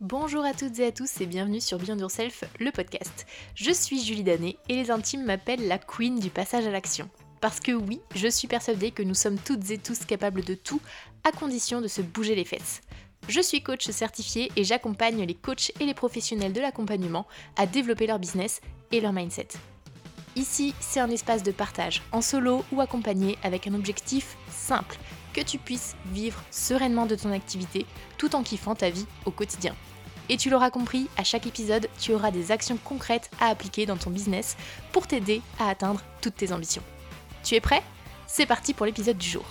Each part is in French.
Bonjour à toutes et à tous et bienvenue sur Beyond Yourself, le podcast. Je suis Julie Danet et les intimes m'appellent la queen du passage à l'action. Parce que oui, je suis persuadée que nous sommes toutes et tous capables de tout, à condition de se bouger les fesses. Je suis coach certifié et j'accompagne les coachs et les professionnels de l'accompagnement à développer leur business et leur mindset. Ici, c'est un espace de partage, en solo ou accompagné, avec un objectif simple, que tu puisses vivre sereinement de ton activité tout en kiffant ta vie au quotidien. Et tu l'auras compris, à chaque épisode, tu auras des actions concrètes à appliquer dans ton business pour t'aider à atteindre toutes tes ambitions. Tu es prêt? C'est parti pour l'épisode du jour.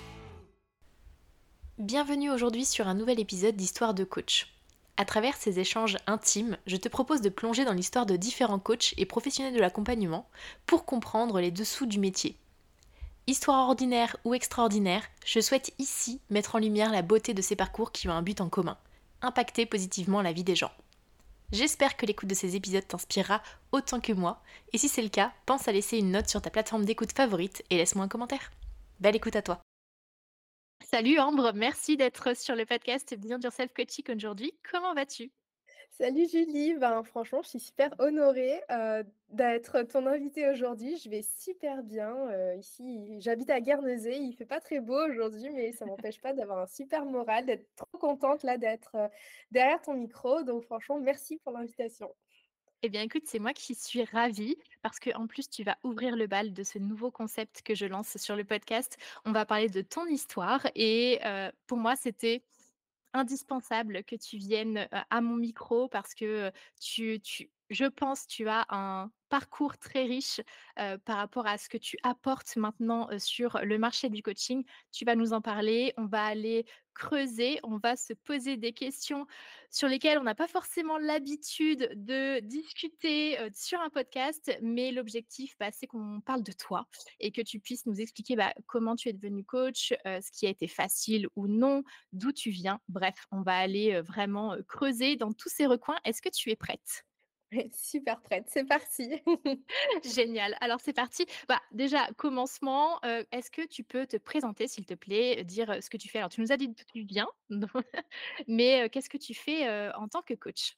Bienvenue aujourd'hui sur un nouvel épisode d'Histoire de coach. À travers ces échanges intimes, je te propose de plonger dans l'histoire de différents coachs et professionnels de l'accompagnement pour comprendre les dessous du métier. Histoire ordinaire ou extraordinaire, je souhaite ici mettre en lumière la beauté de ces parcours qui ont un but en commun impacter positivement la vie des gens. J'espère que l'écoute de ces épisodes t'inspirera autant que moi, et si c'est le cas, pense à laisser une note sur ta plateforme d'écoute favorite et laisse-moi un commentaire. Belle écoute à toi. Salut Ambre, merci d'être sur le podcast Beyond Yourself Coaching aujourd'hui. Comment vas-tu? Salut Julie, ben, franchement, je suis super honorée d'être ton invitée aujourd'hui. Je vais super bien. ici, j'habite à Guernesey. Il fait pas très beau aujourd'hui, mais ça m'empêche pas d'avoir un super moral, d'être trop contente là d'être derrière ton micro. Donc franchement, merci pour l'invitation. Eh bien écoute, c'est moi qui suis ravie parce que en plus tu vas ouvrir le bal de ce nouveau concept que je lance sur le podcast. On va parler de ton histoire et pour moi c'était indispensable que tu viennes, à mon micro parce que, tu tu je pense, tu as un parcours très riche, par rapport à ce que tu apportes maintenant, sur le marché du coaching. Tu vas nous en parler, on va aller creuser, on va se poser des questions sur lesquelles on n'a pas forcément l'habitude de discuter, sur un podcast, mais l'objectif, bah, c'est qu'on parle de toi et que tu puisses nous expliquer, bah, comment tu es devenu coach, ce qui a été facile ou non, d'où tu viens. Bref, on va aller, vraiment, creuser dans tous ces recoins. Est-ce que tu es prête? Super prête, c'est parti. Génial. Alors c'est parti. Bah, déjà, commencement, heu, est-ce que tu peux te présenter s'il te plaît, dire, heu, ce que tu fais? Alors tu nous as dit d'où tu viens, mais, qu'est-ce que tu fais, en tant que coach?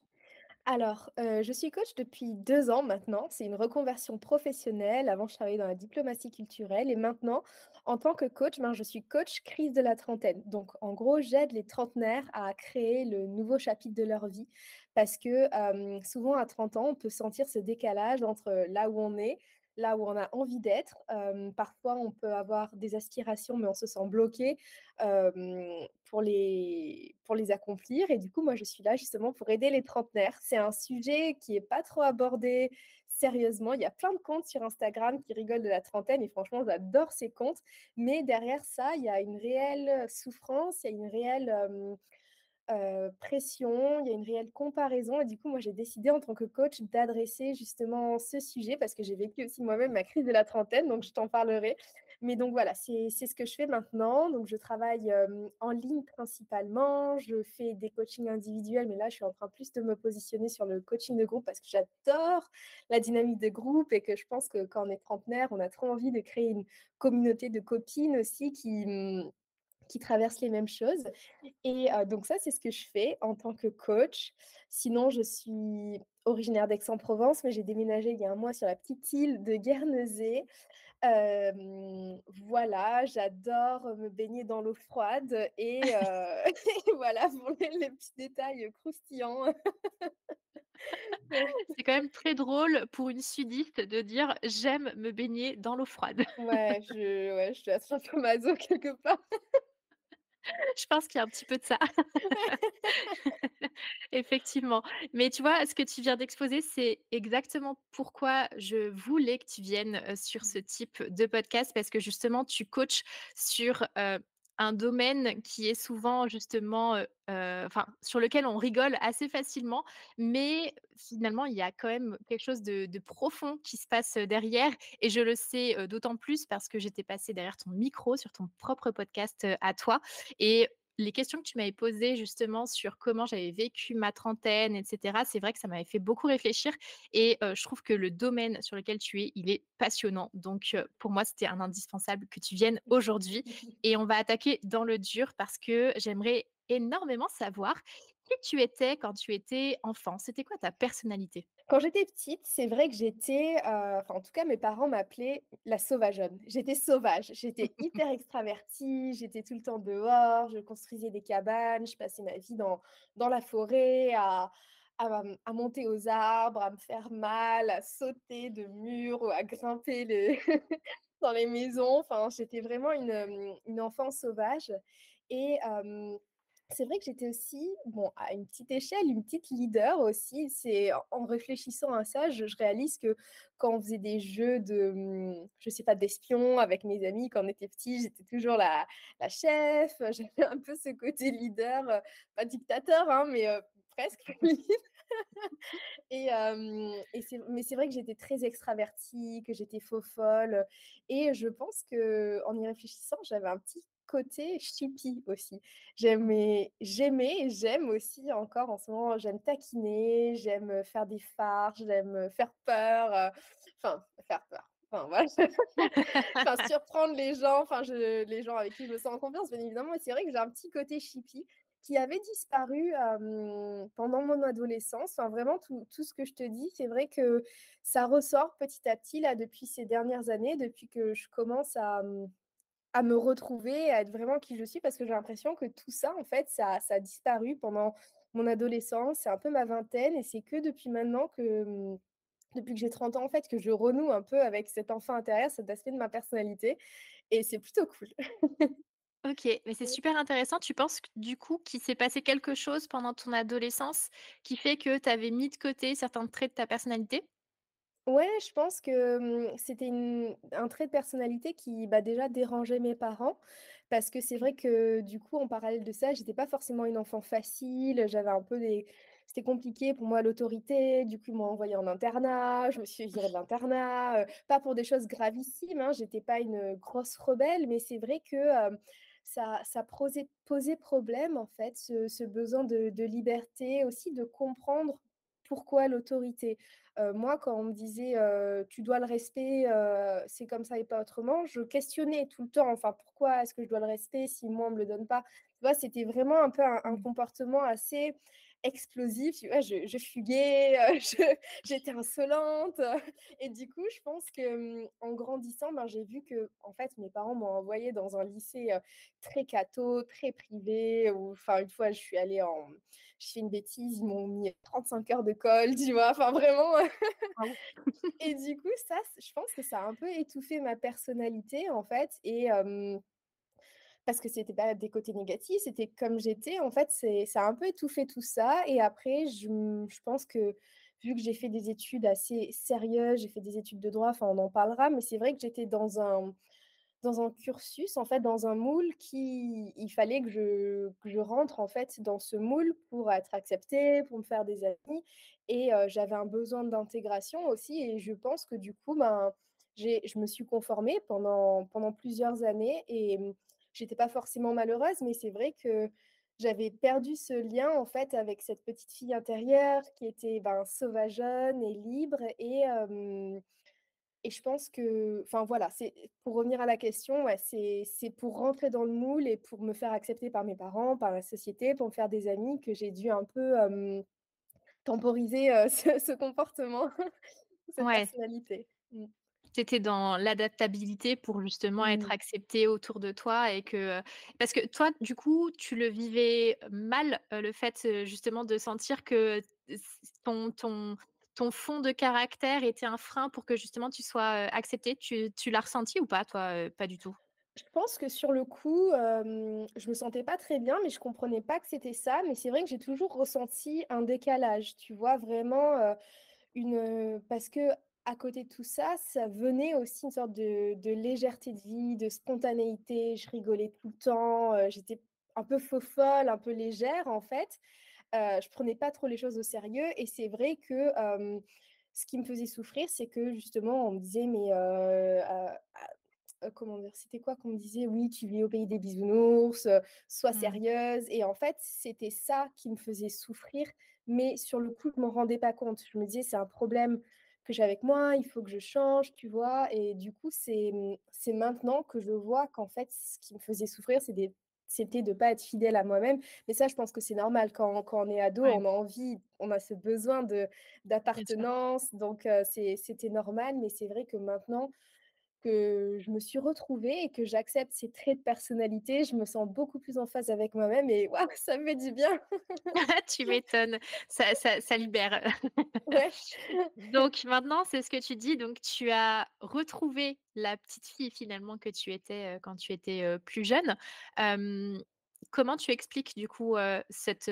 Alors, heu, je suis coach depuis 2 ans maintenant. C'est une reconversion professionnelle. Avant, je travaillais dans la diplomatie culturelle et maintenant, en tant que coach, ben, je suis coach crise de la trentaine. Donc en gros, j'aide les trentenaires à créer le nouveau chapitre de leur vie parce que, hem, souvent à 30 ans, on peut sentir ce décalage entre là où on est, là où on a envie d'être. Parfois, on peut avoir des aspirations, mais on se sent bloqué pour les pour les accomplir et du coup, moi, je suis là justement pour aider les trentenaires. C'est un sujet qui est pas trop abordé sérieusement. Il y a plein de comptes sur Instagram qui rigolent de la trentaine et franchement, j'adore ces comptes, mais derrière ça, il y a une réelle souffrance, il y a une réelle, heu, pression, il y a une réelle comparaison et du coup, moi, j'ai décidé en tant que coach d'adresser justement ce sujet parce que j'ai vécu aussi moi-même ma crise de la trentaine, donc je t'en parlerai. Mais donc voilà, c'est ce que je fais maintenant. Donc je travaille, hem, en ligne principalement, je fais des coachings individuels, mais là, je suis en train plus de me positionner sur le coaching de groupe parce que j'adore la dynamique de groupe et que je pense que quand on est trentenaire, on a trop envie de créer une communauté de copines aussi qui, mmh, qui traversent les mêmes choses. Et donc ça, c'est ce que je fais en tant que coach. Sinon, je suis originaire d'Aix-en-Provence, mais j'ai déménagé il y a un mois sur la petite île de Guernesey. Voilà, j'adore me baigner dans l'eau froide et voilà pour les les petits détails croustillants. C'est quand même très drôle pour une sudiste de dire: «J'aime me baigner dans l'eau froide». Ouais, je ouais, je un peu maso quelque part. Je pense qu'il y a un petit peu de ça. Effectivement. Mais tu vois, ce que tu viens d'exposer, c'est exactement pourquoi je voulais que tu viennes, sur ce type de podcast parce que justement tu coaches sur, domaine qui est souvent justement, sur lequel on rigole assez facilement, mais finalement il y a quand même quelque chose de profond qui se passe, derrière et je le sais, d'autant plus parce que j'étais passée derrière ton micro sur ton propre podcast, à toi et les questions que tu m'avais posées justement sur comment j'avais vécu ma trentaine et cetera, c'est vrai que ça m'avait fait beaucoup réfléchir et je trouve que le domaine sur lequel tu es, il est passionnant. Donc pour moi, c'était un indispensable que tu viennes aujourd'hui et on va attaquer dans le dur parce que j'aimerais énormément savoir Qui tu étais quand tu étais enfant? C'était quoi ta personnalité? Quand j'étais petite, c'est vrai que j'étais, heu, enfin, en tout cas, mes parents m'appelaient la sauvageonne. J'étais sauvage, j'étais hyper extravertie, j'étais tout le temps dehors, je construisais des cabanes, je passais ma vie dans dans la forêt à à monter aux arbres, à me faire mal, à sauter de murs ou à grimper les dans les maisons. Enfin, j'étais vraiment une, une enfant sauvage et c'est vrai que j'étais aussi, bon, à une petite échelle, une petite leader aussi. C'est en en réfléchissant à ça, je réalise que quand on faisait des jeux de, mmh, je sais pas, d'espions avec mes amis quand on était petits, j'étais toujours la chef, j'avais un peu ce côté leader, heu, pas dictateur, hein, mais heu, presque et c'est mais c'est vrai que j'étais très extravertie, que j'étais faux-folle, et je pense qu'en y réfléchissant, j'avais un petit côté choupi aussi. J'aimais j'aimais j'aime aussi encore en ce moment, j'aime taquiner, j'aime, faire des farces, j'aime, faire peur, enfin faire peur, enfin voilà, enfin surprendre les gens, enfin les gens avec qui je me sens en confiance bien évidemment et c'est vrai que j'ai un petit côté choupi qui avait disparu, pendant mon adolescence. Enfin vraiment tout tout ce que je te dis, c'est vrai que ça ressort petit à petit là depuis ces dernières années, depuis que je commence à, mmh, à me retrouver, à être vraiment qui je suis parce que j'ai l'impression que tout ça en fait, ça ça a disparu pendant mon adolescence, c'est un peu ma vingtaine et c'est que depuis maintenant que, mmh, depuis que j'ai 30 ans en fait, que je renoue un peu avec cet enfant intérieur, cet aspect de ma personnalité et c'est plutôt cool. OK, mais c'est super intéressant. Tu penses du coup qu'il s'est passé quelque chose pendant ton adolescence qui fait que tu avais mis de côté certains traits de ta personnalité? Ouais, je pense que, mmh, c'était un trait de personnalité qui, bah, déjà dérangeait mes parents. Parce que c'est vrai que, du coup, en parallèle de ça, j'étais pas forcément une enfant facile, j'avais un peu des c'était compliqué pour moi l'autorité, du coup, ils m'ont envoyée en internat, je me suis virer de l'internat, pas pour des choses gravissimes, hein, j'étais pas une, grosse rebelle, mais c'est vrai que, ça posait problème, en fait, ce besoin de liberté, aussi de comprendre pourquoi l'autorité? Heu, moi, quand on me disait, heu: «Tu dois le respect, heu, c'est comme ça et pas autrement», je questionnais tout le temps, enfin: «Pourquoi est-ce que je dois le respect si moi on me le donne pas?» Tu vois? C'était vraiment un peu un un Mmh. comportement assez explosif, tu vois? Je je fuguais, je j'étais insolente, heu et du coup, je pense que, mmh, en grandissant, ben, j'ai vu que en fait, mes parents m'ont envoyée dans un lycée, très catho, très privé où enfin, une fois, je suis allée en j'ai fait une bêtise, ils m'ont mis 35 heures de colle, tu vois? Enfin, vraiment, Waouh! Et du coup, ça, je pense que ça a un peu étouffé ma personnalité, en fait et parce que c'était pas des côtés négatifs, c'était comme j'étais, en fait, ça a un peu étouffé tout ça et après je je pense que, vu que j'ai fait des études assez sérieuses, j'ai fait des études de droit, enfin, on en parlera, mais c'est vrai que j'étais dans un dans un cursus, en fait, dans un moule qui il fallait que je que je rentre, en fait, dans ce moule pour être acceptée, pour me faire des amis et j'avais un besoin d'intégration aussi et je pense que du coup, ben, je me suis conformée pendant pendant plusieurs années et j'étais pas forcément malheureuse, mais c'est vrai que j'avais perdu ce lien, en fait, avec cette petite fille intérieure qui était, ben, sauvageonne et libre et et je pense que enfin voilà, c'est pour revenir à la question, ouais, c'est pour rentrer dans le moule et pour me faire accepter par mes parents, par la société, pour me faire des amis que j'ai dû un peu, temporiser, ce ce comportement, cette Ouais. personnalité. Tu étais dans l'adaptabilité pour justement être Mmh. acceptée autour de toi et que, parce que toi, du coup, tu le vivais mal, le fait, justement de sentir que ton ton ton fond de caractère était un frein pour que justement tu sois, heu, acceptée? Tu tu l'as ressenti ou pas toi, pas du tout? Je pense que sur le coup, je me sentais pas très bien, mais je comprenais pas que c'était ça. Mais c'est vrai que j'ai toujours ressenti un décalage, tu vois? Vraiment, une, parce qu'à côté de tout ça, ça venait aussi une sorte de de légèreté de vie, de spontanéité. Je rigolais tout le temps, heu, j'étais un peu faux-folle, un peu légère, en fait. Heu, je prenais pas trop les choses au sérieux et c'est vrai que, ce qui me faisait souffrir, c'est que justement on me disait: «Mais, heu, à Heu, comment dire? C'était quoi qu'on me disait? «Oui, tu vis au pays des bisounours, heu, sois Mmh. sérieuse» et en fait, c'était ça qui me faisait souffrir, mais sur le coup, je m'en rendais pas compte. Je me disais: «C'est un problème que j'ai avec moi, il faut que je change», tu vois? Et du coup, c'est, mmh, maintenant que je vois qu'en fait, ce qui me faisait souffrir, d'accepter de pas être fidèle à moi-même. Mais ça, je pense que c'est normal quand quand on est ado, Ouais, on a envie, on a ce besoin d'appartenance, donc c'était normal. Mais c'est vrai que maintenant que je me suis retrouvée et que j'accepte ces traits de personnalité, je me sens beaucoup plus en phase avec moi-même et waouh, ça me fait du bien. Tu m'étonnes, ça ça ça libère. Ouais. Donc maintenant, c'est ce que tu dis, donc tu as retrouvé la petite fille finalement que tu étais, heu, quand tu étais, heu, plus jeune. Comment tu expliques du coup, cette,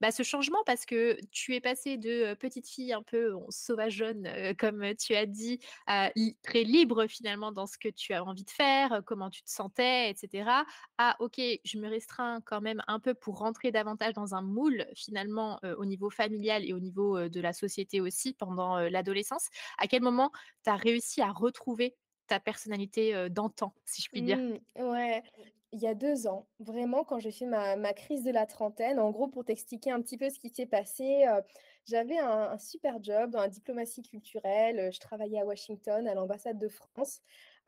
bah, ce changement? Parce que tu es passée de, petite fille un peu, bon, sauvageonne, comme, tu as dit, très libre finalement dans ce que tu as envie de faire, comment tu te sentais et cetera, à OK, je me restreins quand même un peu pour rentrer davantage dans un moule finalement, au niveau familial et au niveau, de la société aussi pendant, l'adolescence. À quel moment tu as réussi à retrouver ta personnalité, d'antan, si je puis dire? Mmh, ouais, il y a 2 ans, vraiment quand j'ai fait ma crise de la trentaine, en gros pour t'expliquer un petit peu ce qui s'est passé, heu, j'avais un super job dans la diplomatie culturelle, heu, je travaillais à Washington, à l'ambassade de France.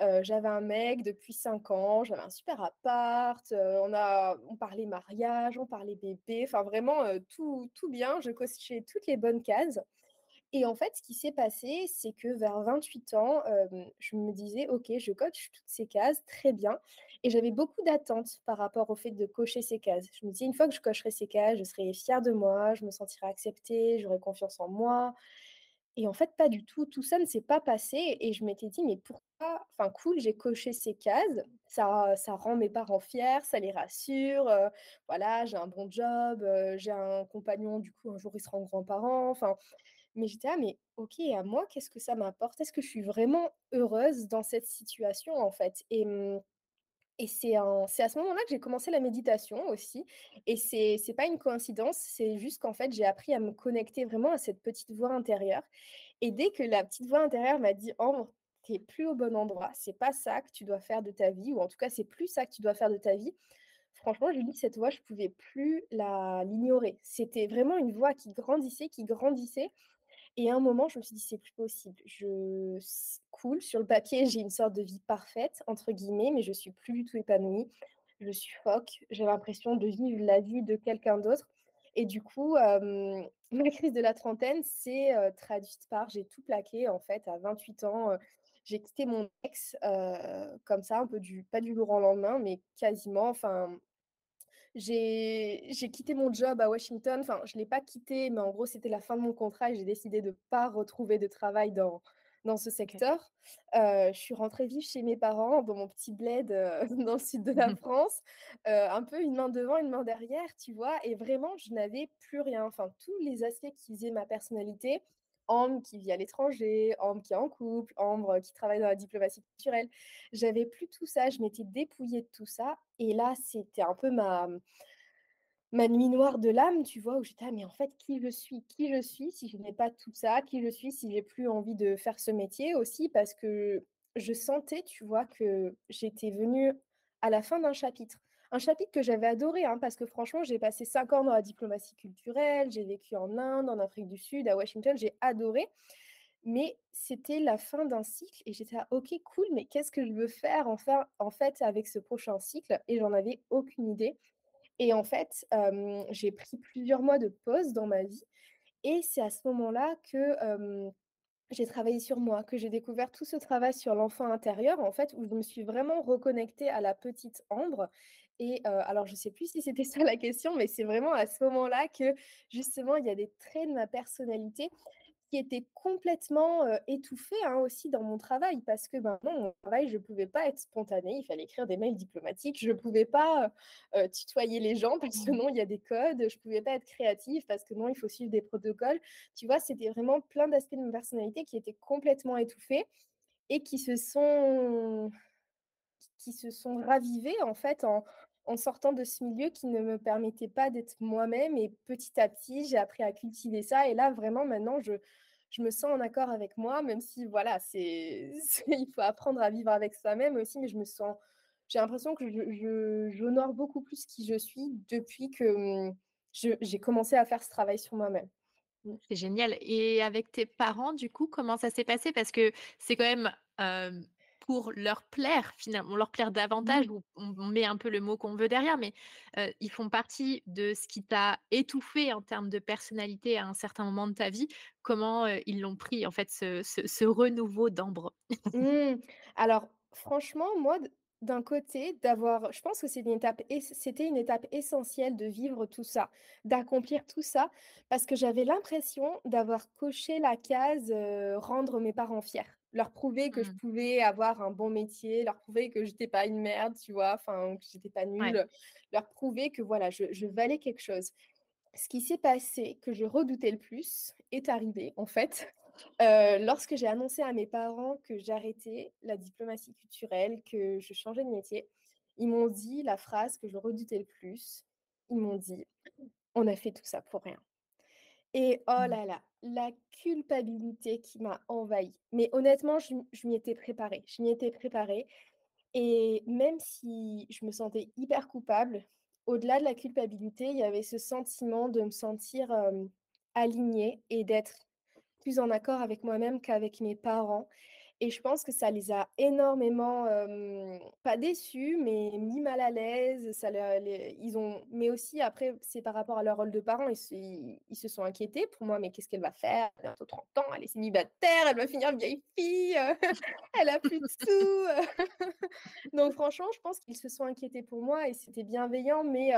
Heu, j'avais un mec depuis 5 ans, j'avais un super appart, on a parlait mariage, on parlait bébé, enfin vraiment, tout tout bien, je cochais toutes les bonnes cases. Et en fait, ce qui s'est passé, c'est que vers 28 ans, je me disais: «OK, je coche toutes ces cases, très bien» et j'avais beaucoup d'attentes par rapport au fait de cocher ces cases. Je me disais: «Une fois que je cocherai ces cases, je serai fière de moi, je me sentirai acceptée, j'aurai confiance en moi» et en fait, pas du tout. Tout ça ne s'est pas passé et je m'étais dit: «Mais pourquoi?» enfin cool, j'ai coché ces cases, ça ça rend mes parents fiers, ça les rassure, heu, voilà, j'ai un bon job, heu, j'ai un compagnon, du coup, un jour, ils seront grands-parents, enfin mais j'étais là: «Mais OK, à moi, qu'est-ce que ça m'apporte? Est-ce que je suis vraiment heureuse dans cette situation, en fait?» mmh et c'est à ce moment-là que j'ai commencé la méditation aussi et c'est c'est pas une coïncidence, c'est juste qu'en fait, j'ai appris à me connecter vraiment à cette petite voix intérieure et dès que la petite voix intérieure m'a dit: «Ambre, tu es plus au bon endroit, c'est pas ça que tu dois faire de ta vie ou en tout cas, c'est plus ça que tu dois faire de ta vie», franchement, je dis cette voix, je pouvais plus l'ignorer. C'était vraiment une voix qui grandissait, qui grandissait et à un moment, je me suis dit: «C'est plus possible. Je cool, sur le papier, j'ai une sorte de vie «parfaite» entre guillemets, mais je suis plus du tout épanouie. Je suffoque, j'ai l'impression de vivre la vie de quelqu'un d'autre et du coup, hem, ma crise de la trentaine s'est, heu, traduite par j'ai tout plaqué en fait à 28 ans, j'ai quitté mon ex, comme ça un peu du pas du jour au lendemain, mais quasiment. Enfin, j'ai quitté mon job à Washington, enfin, je ne l'ai pas quitté, mais en gros, c'était la fin de mon contrat et j'ai décidé de pas retrouver de travail dans dans ce secteur. Heu, je suis rentrée vivre chez mes parents dans mon petit bled, heu, dans le sud de la France, heu, un peu une main devant, une main derrière, tu vois? Et vraiment, je n'avais plus rien. Enfin, tous les aspects qui faisaient ma personnalité, Ambre qui vit à l'étranger, Ambre qui est en couple, Ambre qui travaille dans la diplomatie culturelle. J'avais plus tout ça, je m'étais dépouillée de tout ça et là, c'était un peu ma nuit noire de l'âme, tu vois? Où j'étais: «Ah mais en fait, qui je suis? Qui je suis si je n'ai pas tout ça? Qui je suis si j'ai plus envie de faire ce métier?» aussi? Parce que je sentais, tu vois, que j'étais venue à la fin d'un chapitre. Un chapitre que j'avais adoré, hein, parce que franchement, j'ai passé 5 ans dans la diplomatie culturelle, j'ai vécu en Inde, en Afrique du Sud, à Washington, j'ai adoré. Mais c'était la fin d'un cycle et j'étais «OK, cool, mais qu'est-ce que je veux faire enfin en fait avec ce prochain cycle?» et j'en avais aucune idée. Et en fait, j'ai pris plusieurs mois de pause dans ma vie et c'est à ce moment-là que, j'ai travaillé sur moi, que j'ai découvert tout ce travail sur l'enfant intérieur, en fait, où je me suis vraiment reconnectée à la petite Ambre et alors je sais plus si c'était ça la question, mais c'est vraiment à ce moment-là que, justement, il y a des traits de ma personnalité qui était complètement, heu, étouffée, hein, aussi dans mon travail parce que, ben, non, mon travail, je pouvais pas être spontanée, il fallait écrire des mails diplomatiques, je pouvais pas, tutoyer les gens parce que non, il y a des codes, je pouvais pas être créative parce que non, il faut suivre des protocoles. Tu vois? C'était vraiment plein d'aspects de ma personnalité qui étaient complètement étouffés et qui se sont qui se sont ravivés en fait en en sortant de ce milieu qui ne me permettait pas d'être moi-même et petit à petit, j'ai appris à cultiver ça et là vraiment maintenant je je me sens en accord avec moi, même si voilà, c'est il faut apprendre à vivre avec soi-même aussi, mais je me sens j'ai l'impression que je j'honore beaucoup plus qui je suis depuis que, je j'ai commencé à faire ce travail sur moi-même. Mmh. C'est génial et avec tes parents, du coup, comment ça s'est passé? Parce que c'est quand même, pour leur plaire finalement, leur plaire davantage Mmh. ou on met un peu le mot qu'on veut derrière, mais, ils font partie de ce qui t'a étouffé en termes de personnalité à un certain moment de ta vie. Comment, ils l'ont pris en fait ce ce ce renouveau d'Ambre? Mmh. Alors franchement, moi, d'un côté, d'avoir je pense que c'est une étape c'était une étape essentielle de vivre tout ça, d'accomplir tout ça, parce que j'avais l'impression d'avoir coché la case, rendre mes parents fiers. Leur prouver que je Mmh. pouvais avoir un bon métier, leur prouver que j'étais pas une merde, tu vois? Enfin, que j'étais pas Ouais. nulle, leur prouver que voilà, je je valais quelque chose. Ce qui s'est passé, que je redoutais le plus, est arrivé en fait, heu, lorsque j'ai annoncé à mes parents que j'arrêtais la diplomatie culturelle, que je changeais de métier. Ils m'ont dit la phrase que je redoutais le plus. Ils m'ont dit: «On a fait tout ça pour rien» et oh Mmh. là là, la culpabilité qui m'a envahie. Mais honnêtement, je m'y étais préparée. Je m'y étais préparée et même si je me sentais hyper coupable, au-delà de la culpabilité, il y avait ce sentiment de me sentir, alignée et d'être plus en accord avec moi-même qu'avec mes parents et je pense que ça les a énormément, pas déçus, mais mis mal à l'aise. Ça le les ils ont mais aussi après, c'est par rapport à leur rôle de parents, ils se ils se sont inquiétés pour moi: «Mais qu'est-ce qu'elle va faire? Elle a bientôt 30 ans, elle est célibataire, elle va finir vieille fille, heu, elle a plus de sous, heu». Donc franchement, je pense qu'ils se sont inquiétés pour moi et c'était bienveillant, mais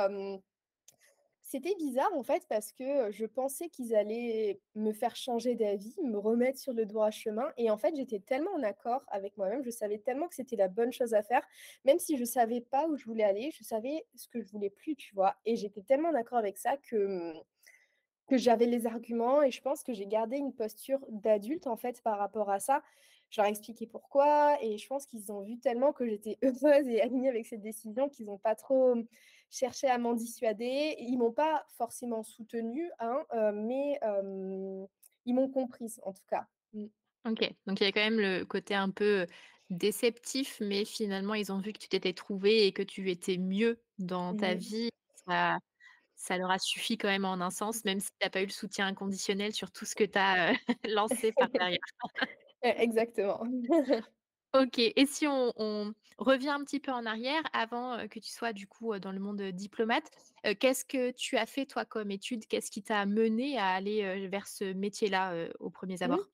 c'était bizarre en fait parce que, je pensais qu'ils allaient me faire changer d'avis, me remettre sur le droit chemin et en fait, j'étais tellement en accord avec moi-même, je savais tellement que c'était la bonne chose à faire, même si je savais pas où je voulais aller, je savais ce que je voulais plus, tu vois? Et j'étais tellement en accord avec ça que, mmh, que j'avais les arguments et je pense que j'ai gardé une posture d'adulte en fait par rapport à ça. Je leur ai expliqué pourquoi et je pense qu'ils ont vu tellement que j'étais heureuse et alignée avec cette décision qu'ils ont pas trop, mmh, cherché à m'en dissuader. Ils m'ont pas forcément soutenue, hein, heu, mais ils m'ont comprise en tout cas. Mmh. OK, donc il y a quand même le côté un peu, déceptif, mais finalement ils ont vu que tu t'étais trouvée et que tu étais mieux dans ta Mmh. vie. Ça ça leur a suffi quand même en un sens, même si tu as pas eu le soutien inconditionnel sur tout ce que tu as, lancé par derrière. E exactement. OK et si on on revient un petit peu en arrière avant, que tu sois du coup, dans le monde, diplomate, qu'est-ce que tu as fait toi comme études? Qu'est-ce qui t'a mené à aller, vers ce métier-là, heu, aux premiers Mmh. abords?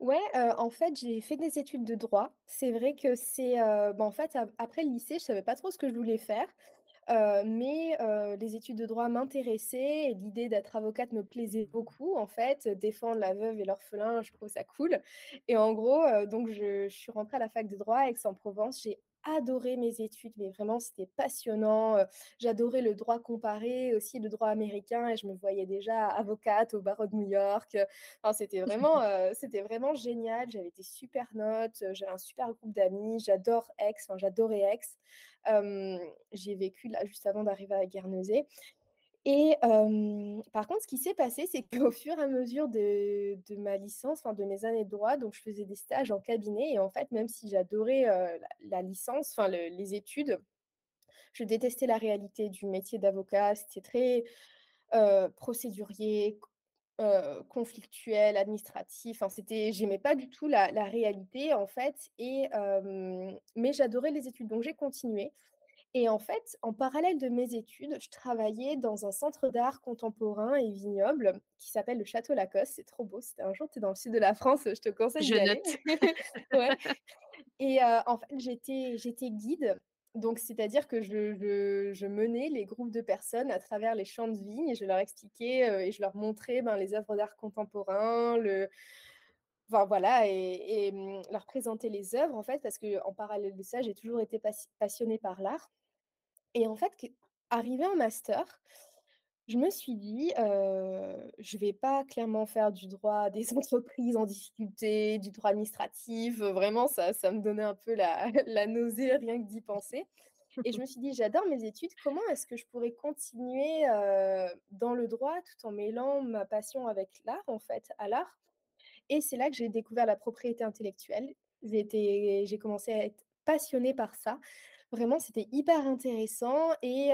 Ouais, heu, en fait, j'ai fait des études de droit. C'est vrai que c'est, heu, bah, en fait, ap après le lycée, je savais pas trop ce que je voulais faire. Heu, mais heu, les études de droit m'intéressaient et l'idée d'être avocate me plaisait beaucoup en fait, défendre la veuve et l'orphelin, je trouve ça cool et en gros, heu, donc je je suis rentrée à la fac de droit à Aix-en-Provence. J'ai adoré mes études, mais vraiment c'était passionnant, j'adorais le droit comparé, aussi le droit américain et je me voyais déjà avocate au barreau de New York, enfin c'était vraiment, c'était vraiment génial. J'avais des super notes, j'avais un super groupe d'amis, j'adore Aix, enfin j'adorais Aix. Hem, j'y ai vécu là juste avant d'arriver à Guernesey et par contre, ce qui s'est passé, c'est qu'au fur et à mesure de ma licence, enfin de mes années de droit, donc je faisais des stages en cabinet et en fait, même si j'adorais, la licence, enfin le les études, je détestais la réalité du métier d'avocat. C'était très, heu, procédurier, heu, conflictuel, administratif, enfin c'était j'aimais pas du tout la la réalité en fait et hem, mais j'adorais les études, donc j'ai continué et en fait, en parallèle de mes études, je travaillais dans un centre d'art contemporain et vignoble qui s'appelle le Château Lacoste. C'est trop beau, si un jour tu es dans le sud de la France, je te conseille d'y aller. note. Ouais et heu, en fait, j'étais j'étais guide, c'est-à-dire que je menais les groupes de personnes à travers les champs de vignes et je leur expliquais, heu et je leur montrais, ben, les œuvres d'art contemporain, le voilà et mmh, leur présenter les œuvres en fait, parce qu'en parallèle de ça, j'ai toujours été passi passionnée par l'art. Et en fait, qu arrivée en master, je me suis dit, «Je vais pas clairement faire du droit des entreprises en difficulté, du droit administratif», vraiment ça ça me donnait un peu la la nausée rien que d'y penser et je me suis dit: «J'adore mes études, comment est-ce que je pourrais continuer, dans le droit tout en mêlant ma passion avec l'art, en fait, à l'art?» et c'est là que j'ai découvert la propriété intellectuelle. J'ai commencé à être passionnée par ça. Vraiment, c'était hyper intéressant et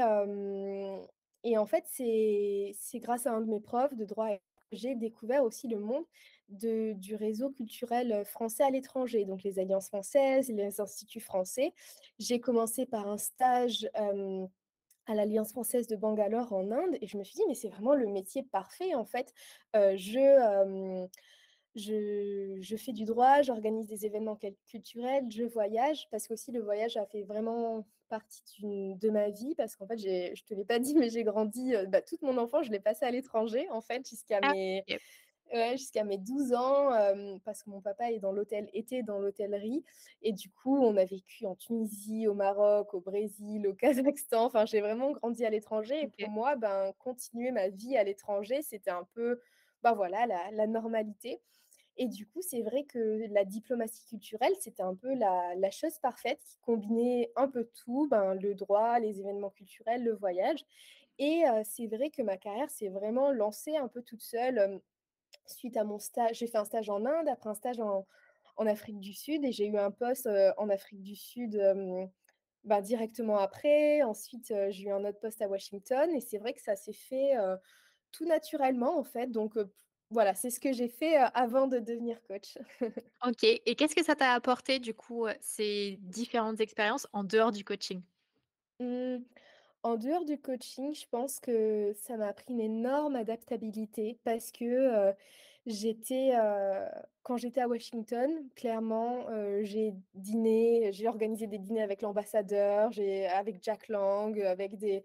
et en fait, c'est grâce à un de mes profs de droit j'ai découvert aussi le monde de du réseau culturel, français à l'étranger, donc les alliances françaises, les instituts français. J'ai commencé par un stage, à l'Alliance française de Bangalore en Inde et je me suis dit: «Mais c'est vraiment le métier parfait en fait». Je, je je fais du droit, j'organise des événements culturels, je voyage parce qu'aussi le voyage a fait vraiment partie de ma vie parce qu'en fait je te l'ai pas dit mais j'ai grandi, heu, bah, toute mon enfance je l'ai passée à l'étranger en fait jusqu'à Ah mes. Ouais, jusqu'à mes 12 ans, hem, parce que mon papa est dans l'hôtel était dans l'hôtellerie et du coup, on a vécu en Tunisie, au Maroc, au Brésil, au Kazakhstan. Enfin, j'ai vraiment grandi à l'étranger et pour moi, ben, continuer ma vie à l'étranger, c'était un peu, bah, voilà, la la normalité et du coup, c'est vrai que la diplomatie culturelle, c'était un peu la chose parfaite qui combinait un peu tout, ben, le droit, les événements culturels, le voyage et c'est vrai que ma carrière s'est vraiment lancée un peu toute seule, Suite à mon stage j'ai fait un stage en Inde, après un stage en Afrique du Sud et j'ai eu un poste, en Afrique du Sud, bah, directement après. Ensuite, j'ai eu un autre poste à Washington et c'est vrai que ça s'est fait, tout naturellement, en fait, donc voilà, c'est ce que j'ai fait, avant de devenir coach. OK et qu'est-ce que ça t'a apporté du coup, ces différentes expériences en dehors du coaching? Mmh. En dehors du coaching, je pense que ça m'a appris une énorme adaptabilité parce que, j'étais, quand j'étais à Washington, clairement, j'ai dîné j'ai organisé des dîners avec l'ambassadeur, j'ai avec Jack Lang, avec des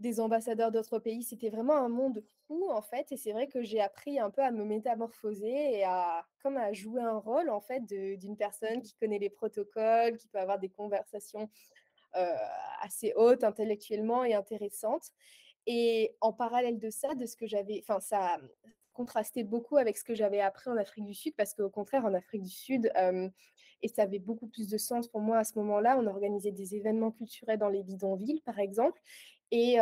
des ambassadeurs d'autres pays. C'était vraiment un monde fou, en fait et c'est vrai que j'ai appris un peu à me métamorphoser et à comme à jouer un rôle, en fait, d'une personne qui connaît les protocoles, qui peut avoir des conversations heu, assez haute intellectuellement et intéressante et en parallèle de ça, de ce que j'avais enfin ça, contrastait beaucoup avec ce que j'avais appris en Afrique du Sud parce qu'au contraire en Afrique du Sud, hem et ça avait beaucoup plus de sens pour moi à ce moment-là, on organisait des événements culturels dans les bidonvilles, par exemple et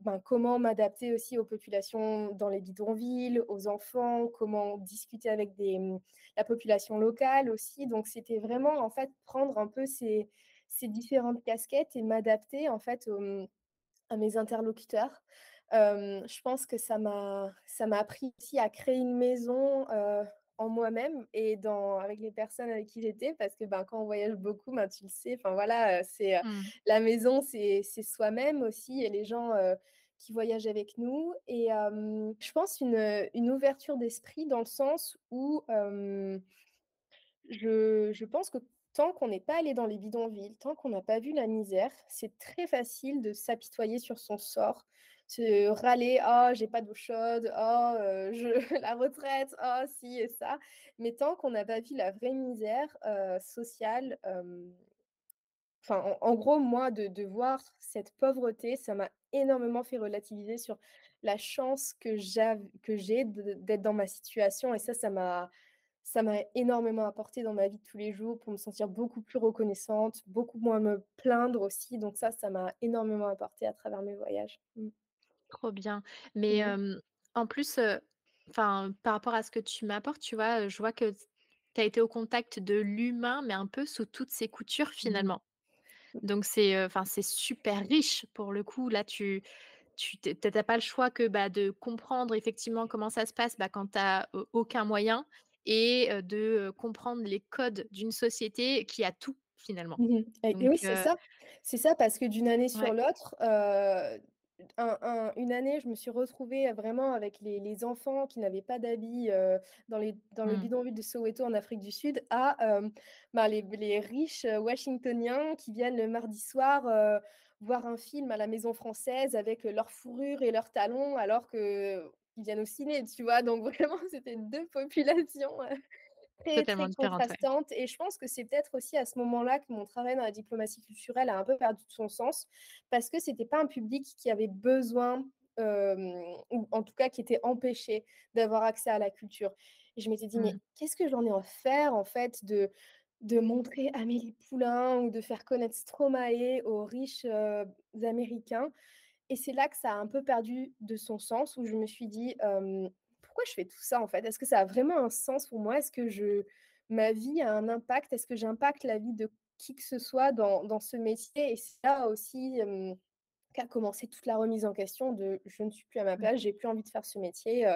ben, comment m'adapter aussi aux populations dans les bidonvilles, aux enfants, comment discuter avec mmh, la population locale aussi. Donc c'était vraiment en fait prendre un peu ces différentes casquettes et m'adapter en fait mmh, à mes interlocuteurs. Je pense que ça m'a appris aussi à créer une maison, en moi-même et dans avec les personnes avec qui j'étais parce que, ben, quand on voyage beaucoup, ben, tu le sais, enfin voilà, heu, c'est, heu, Mmh. la maison, c'est c'est soi-même aussi et les gens, heu, qui voyagent avec nous et je pense une, une ouverture d'esprit dans le sens où, je je pense que tant qu'on n'est pas allé dans les bidonvilles, tant qu'on n'a pas vu la misère, c'est très facile de s'apitoyer sur son sort, se râler: «Oh, j'ai pas d'eau chaude, oh, heu, je la retraite, oh ci et ça». Mais tant qu'on n'a pas vu la vraie misère, heu, sociale, enfin, en gros, moi, de de voir cette pauvreté, ça m'a énormément fait relativiser sur la chance que j'ai d'être dans ma situation et ça, ça m'a ça m'a énormément apporté dans ma vie de tous les jours pour me sentir beaucoup plus reconnaissante, beaucoup moins me plaindre aussi. Donc ça, ça m'a énormément apporté à travers mes voyages. Mmh. Trop bien. Mais, Mmh hem, en plus, heu, enfin, par rapport à ce que tu m'apportes, tu vois, heu, je vois que tu as été au contact de l'humain, mais un peu sous toutes ses coutures mh. finalement. Donc c'est, heu, enfin, c'est super riche pour le coup. Là, tu tu tu tu pas le choix que, bah, de comprendre effectivement comment ça se passe, bah, quand tu as aucun moyen et heu, de, heu, comprendre les codes d'une société qui a tout finalement. Mmh et et Donc oui, c'est heu, ça. C'est ça parce que d'une année sur ouais. l'autre, heu, un un une année, je me suis retrouvée, vraiment avec les les enfants qui n'avaient pas d'habits, heu, dans les dans le Mmh. bidonville de Soweto en Afrique du Sud à, hem, ben, les les riches, heu, Washingtoniens qui viennent le mardi soir, voir un film à la Maison Française avec, heu, leurs fourrures et leurs talons alors qu'ils viennent au ciné, tu vois? Donc vraiment, c'était 2 populations, Très, Totalement très ouais. contrastante et je pense que c'est peut-être aussi à ce moment-là que mon travail dans la diplomatie culturelle a un peu perdu de son sens, parce que c'était pas un public qui avait besoin, ou en tout cas qui était empêché d'avoir accès à la culture et je m'étais dit: Mmh. «Mais qu'est-ce que j'en ai à faire en fait de de montrer Amélie Poulain ou de faire connaître Stromae aux riches, américains?» Et c'est là que ça a un peu perdu de son sens, où je me suis dit, «Pourquoi je fais tout ça, en fait? Est-ce que ça a vraiment un sens pour moi? Est-ce que je ma vie a un impact? Est-ce que j'impacte la vie de qui que ce soit dans dans ce métier?» et c'est là aussi, qu'a commencé toute la remise en question de: «Je ne suis plus à ma Mmh. place, j'ai plus envie de faire ce métier,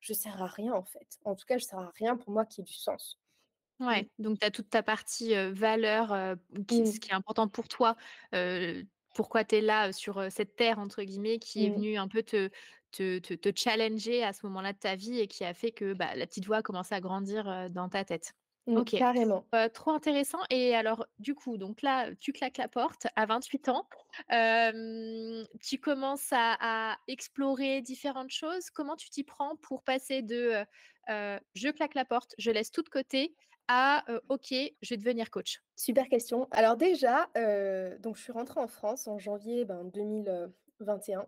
je sers à rien en fait». En tout cas, je sers à rien pour moi qui ait du sens. Ouais, donc tu as toute ta partie, heu, qui Mmh. ce qui est important pour toi, pourquoi tu es là, sur, cette «terre» entre guillemets, qui est Mmh. venue un peu te te te te challenger à ce moment-là de ta vie et qui a fait que, bah, la petite voix a commencé à grandir, dans ta tête? Mmh, OK, carrément. trop intéressant et alors du coup, donc là, tu claques la porte à 28 ans, tu commences à à explorer différentes choses. Comment tu t'y prends pour passer de, «Je claque la porte, je laisse tout de côté» à, «OK, je vais devenir coach»? Super question. Alors déjà, donc je suis rentrée en France en janvier, ben, 2021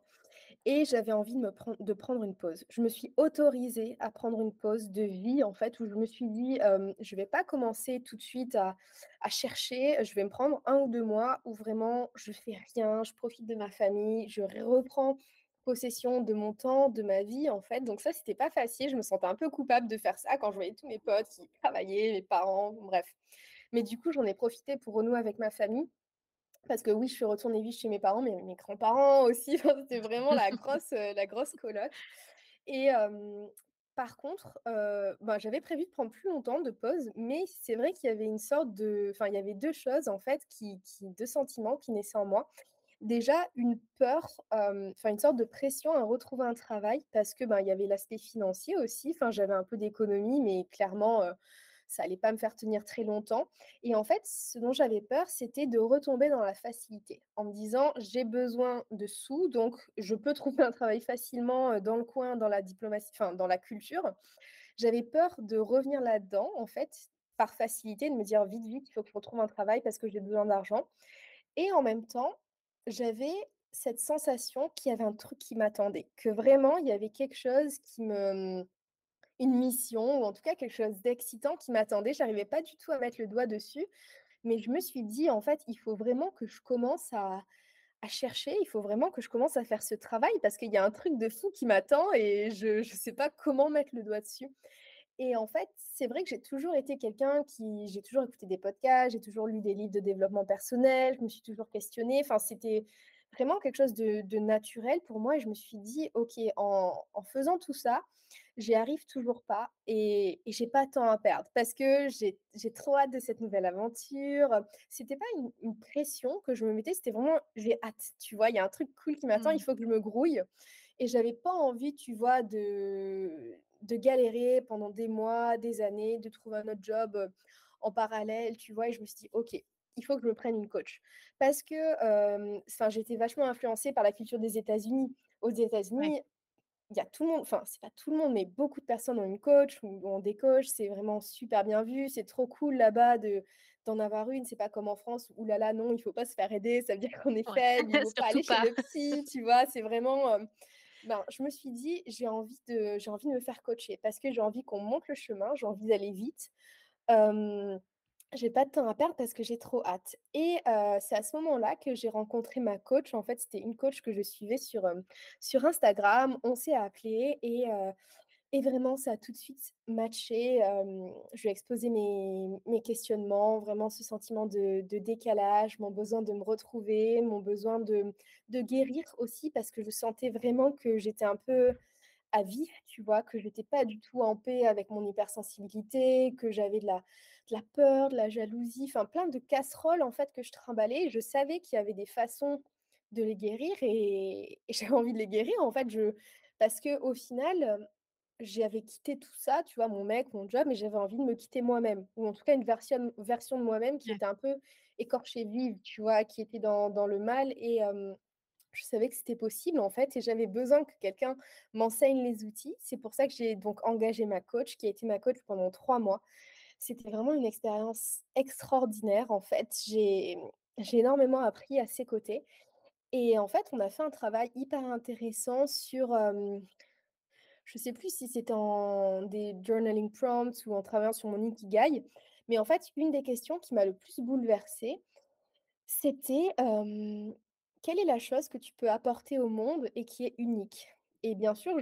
et j'avais envie de de prendre une pause. Je me suis autorisée à prendre une pause de vie, en fait, où je me suis dit, «Je vais pas commencer tout de suite à à chercher, je vais me prendre un ou 2 mois où vraiment je fais rien, je profite de ma famille, je reprends possession de mon temps, de ma vie», en fait. Donc ça, c'était pas facile. Je me sentais un peu coupable de faire ça quand je voyais tous mes potes qui travaillaient, mes parents, bref. Mais du coup, j'en ai profité pour renouer avec ma famille parce que oui, je suis retournée vivre chez mes parents, mais mes grands-parents aussi, c'était vraiment la grosse, heu, la grosse coloc et par contre, ben, j'avais prévu de prendre plus longtemps de pause, mais c'est vrai qu'il y avait une sorte de enfin, il y avait 2 choses en fait qui qui 2 sentiments qui naissaient en moi. Déjà une peur, enfin une sorte de pression à retrouver un travail parce que, ben, il y avait l'aspect financier aussi, enfin j'avais un peu d'économie mais clairement, ça allait pas me faire tenir très longtemps et en fait, ce dont j'avais peur, c'était de retomber dans la facilité en me disant: «J'ai besoin de sous, donc je peux trouver un travail facilement, heu, dans le coin, dans la diplomatie, enfin dans la culture». J'avais peur de revenir là-dedans, en fait, par facilité, de me dire: «Vite, vite, il faut que je retrouve un travail parce que j'ai besoin d'argent» et en même temps, j'avais cette sensation qu'il y avait un truc qui m'attendait, que vraiment il y avait quelque chose qui me une mission ou en tout cas quelque chose d'excitant qui m'attendait. J'arrivais pas du tout à mettre le doigt dessus, mais je me suis dit: «En fait, il faut vraiment que je commence à à chercher, il faut vraiment que je commence à faire ce travail parce qu'il y a un truc de fou qui m'attend et je je sais pas comment mettre le doigt dessus». Et en fait, c'est vrai que j'ai toujours été quelqu'un qui j'ai toujours écouté des podcasts, j'ai toujours lu des livres de développement personnel, je me suis toujours questionnée. Enfin, c'était vraiment quelque chose de naturel pour moi et je me suis dit: «OK, en faisant tout ça, j'y arrive toujours pas et et j'ai pas temps à perdre» parce que j'ai trop hâte de cette nouvelle aventure. C'était pas une une pression que je me mettais, c'était vraiment: «J'ai hâte», tu vois? Il y a un truc cool qui m'attend, il Mmh. faut que je me grouille et j'avais pas envie, tu vois, de de galérer pendant des mois, des années, de trouver un autre job, en parallèle, tu vois? Et je me suis dit: «OK, il faut que je me prenne une coach». Parce que, enfin, j'étais vachement influencée par la culture des États-Unis. Aux Ouais, États-Unis, il y a tout le monde, enfin, c'est pas tout le monde, mais beaucoup de personnes ont une coach ou ont des coachs. C'est vraiment super bien vu. C'est trop cool là-bas de d'en avoir une. C'est pas comme en France où, là là, non, il faut pas se faire aider, ça veut dire qu'on est ouais, faible, il faut pas aller chez le psy, tu vois? C'est vraiment, ben, je me suis dit: «J'ai envie de j'ai envie de me faire coacher parce que j'ai envie qu'on monte le chemin, j'ai envie d'aller vite». J'ai pas de temps à perdre parce que j'ai trop hâte et c'est à ce moment-là que j'ai rencontré ma coach. En fait, c'était une coach que je suivais sur, Instagram. On s'est appelé et vraiment ça a tout de suite matché. Je lui ai exposé mes questionnements, vraiment ce sentiment de décalage, mon besoin de me retrouver, mon besoin de guérir aussi parce que je sentais vraiment que j'étais un peu à vif, tu vois? Que j'étais pas du tout en paix avec mon hypersensibilité, que j'avais de la de la peur, de la jalousie, enfin plein de casseroles en fait que je trimballais je savais qu'il y avait des façons de les guérir et et j'avais envie de les guérir en fait, je parce qu'au final, hem, j'avais quitté tout ça, tu vois? Mon mec, mon job, mais j'avais envie de me quitter moi-même ou en tout cas une version version de moi-même qui était un peu écorchée vive, tu vois? Qui était dans dans le mal et je savais que c'était possible en fait et j'avais besoin que quelqu'un m'enseigne les outils. C'est pour ça que j'ai donc engagé ma coach qui a été ma coach pendant 3 mois. C'était vraiment une expérience extraordinaire en fait. J'ai énormément appris à ses côtés et en fait, on a fait un travail hyper intéressant sur, hem, je sais plus si c'était en des journaling prompts ou en travaillant sur mon ikigai, mais en fait, une des questions qui m'a le plus bouleversée, c'était, quelle est la chose que tu peux apporter au monde et qui est unique? Et bien sûr,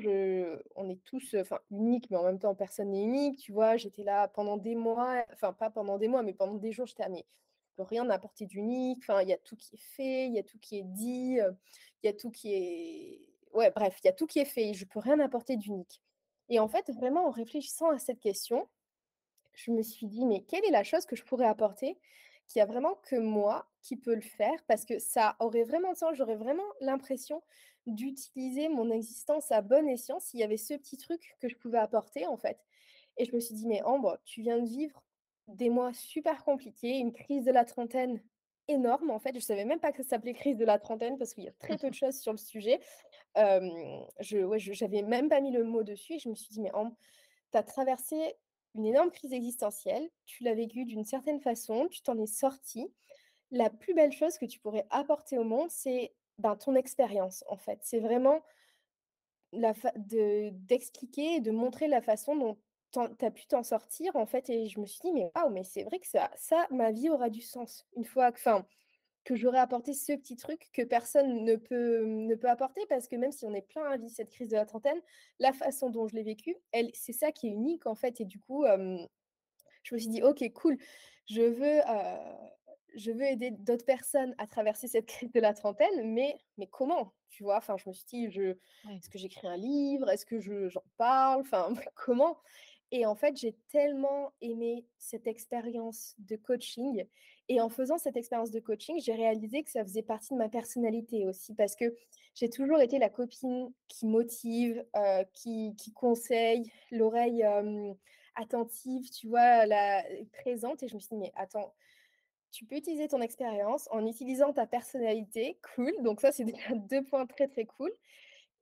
on est tous, enfin uniques, mais en même temps personne n'est unique, tu vois? J'étais là pendant des mois, enfin pas pendant des mois, mais pendant des jours, j'étais là: «Mais je peux rien apporter d'unique, il y a tout qui est fait, il y a tout qui est dit, heu, il y a tout qui est ouais, bref, il y a tout qui est fait, je peux rien apporter d'unique. Et en fait, vraiment en réfléchissant à cette question, je me suis dit: «Mais quelle est la chose que je pourrais apporter, qui a vraiment que moi qui peut le faire?» parce que ça aurait vraiment de sens, j'aurais vraiment l'impression d'utiliser mon existence à bon escient s'il y avait ce petit truc que je pouvais apporter, en fait. Et je me suis dit: «Mais Ambre, tu viens de vivre des mois super compliqués, une crise de la trentaine énorme, en fait». Je savais même pas que ça s'appelait crise de la trentaine parce qu'il y a très peu de choses sur le sujet. Je ouais, j'avais même pas mis le mot dessus et je me suis dit: «Mais Ambre, tu as traversé une énorme crise existentielle, tu l'as vécue d'une certaine façon, tu t'en es sortie. La plus belle chose que tu pourrais apporter au monde, c'est, ben, ton expérience, en fait. C'est vraiment fa de d'expliquer et de montrer la façon dont tu as pu t'en sortir, en fait» et je me suis dit: «Mais waouh, mais c'est vrai que ça ça, ma vie aura du sens une fois que enfin, que j'aurais apporté ce petit truc que personne ne peut ne peut apporter». Parce que même si on est plein à vivre cette crise de la trentaine, la façon dont je l'ai vécue, c'est ça qui est unique, en fait et du coup, je me suis dit: «OK, cool, je veux, je veux aider d'autres personnes à traverser cette crise de la trentaine, mais mais comment?» tu vois? Enfin, je me suis dit: «Je Ouais. est-ce que j'écris un livre? Est-ce que je j'en parle? Enfin, comment?» et en fait, j'ai tellement aimé cette expérience de coaching et en faisant cette expérience de coaching, j'ai réalisé que ça faisait partie de ma personnalité aussi parce que j'ai toujours été la copine qui motive, heu, qui qui conseille, l'oreille, attentive, tu vois? La présente et je me suis dit: «Mais attends, tu peux utiliser ton expérience en utilisant ta personnalité, cool». Donc ça, c'est déjà 2 points très, très cool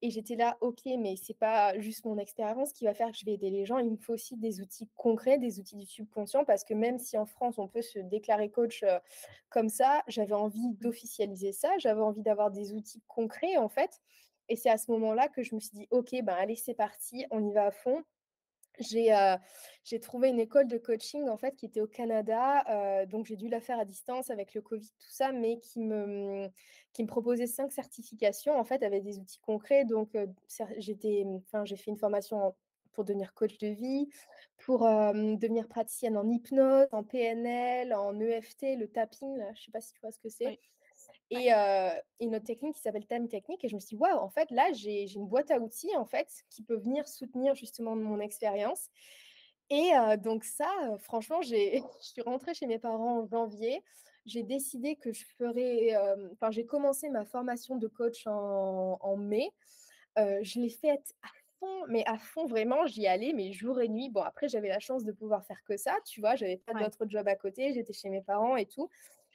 et j'étais là: «OK, mais c'est pas juste mon expérience qui va faire que je vais aider les gens, il me faut aussi des outils concrets, des outils du subconscient». Parce que même si en France, on peut se déclarer coach, comme ça, j'avais envie Mmh. d'officialiser ça, j'avais envie d'avoir des outils concrets, en fait et c'est à ce moment-là que je me suis dit: «OK, ben, allez, c'est parti, on y va à fond». J'ai, heu, j'ai trouvé une école de coaching, en fait, qui était au Canada, heu, donc j'ai dû la faire à distance avec le covid, tout ça, mais qui me, mmh, qui me proposait 5 certifications, en fait, avec des outils concrets. Donc, mmh, j'ai fait une formation pour devenir coach de vie, pour, devenir praticienne en hypnose, en PNL, en EFT, le tapping, là, je sais pas si tu vois ce que c'est? Et heu, une autre technique qui s'appelle Time Technique et je me suis dit: «Waouh, en fait, là, j'ai une boîte à outils, en fait, qui peut venir soutenir justement mon expérience» et donc ça, franchement, je suis rentrée chez mes parents en janvier. J'ai décidé que je ferais, enfin, j'ai commencé ma formation de coach en en mai. Je l'ai faite à fond, mais à fond, vraiment, j'y allais, mais jour et nuit. Bon, après, j'avais la chance de pouvoir faire que ça, tu vois? J'avais pas Ouais. d'autres jobs à côté, j'étais chez mes parents et tout.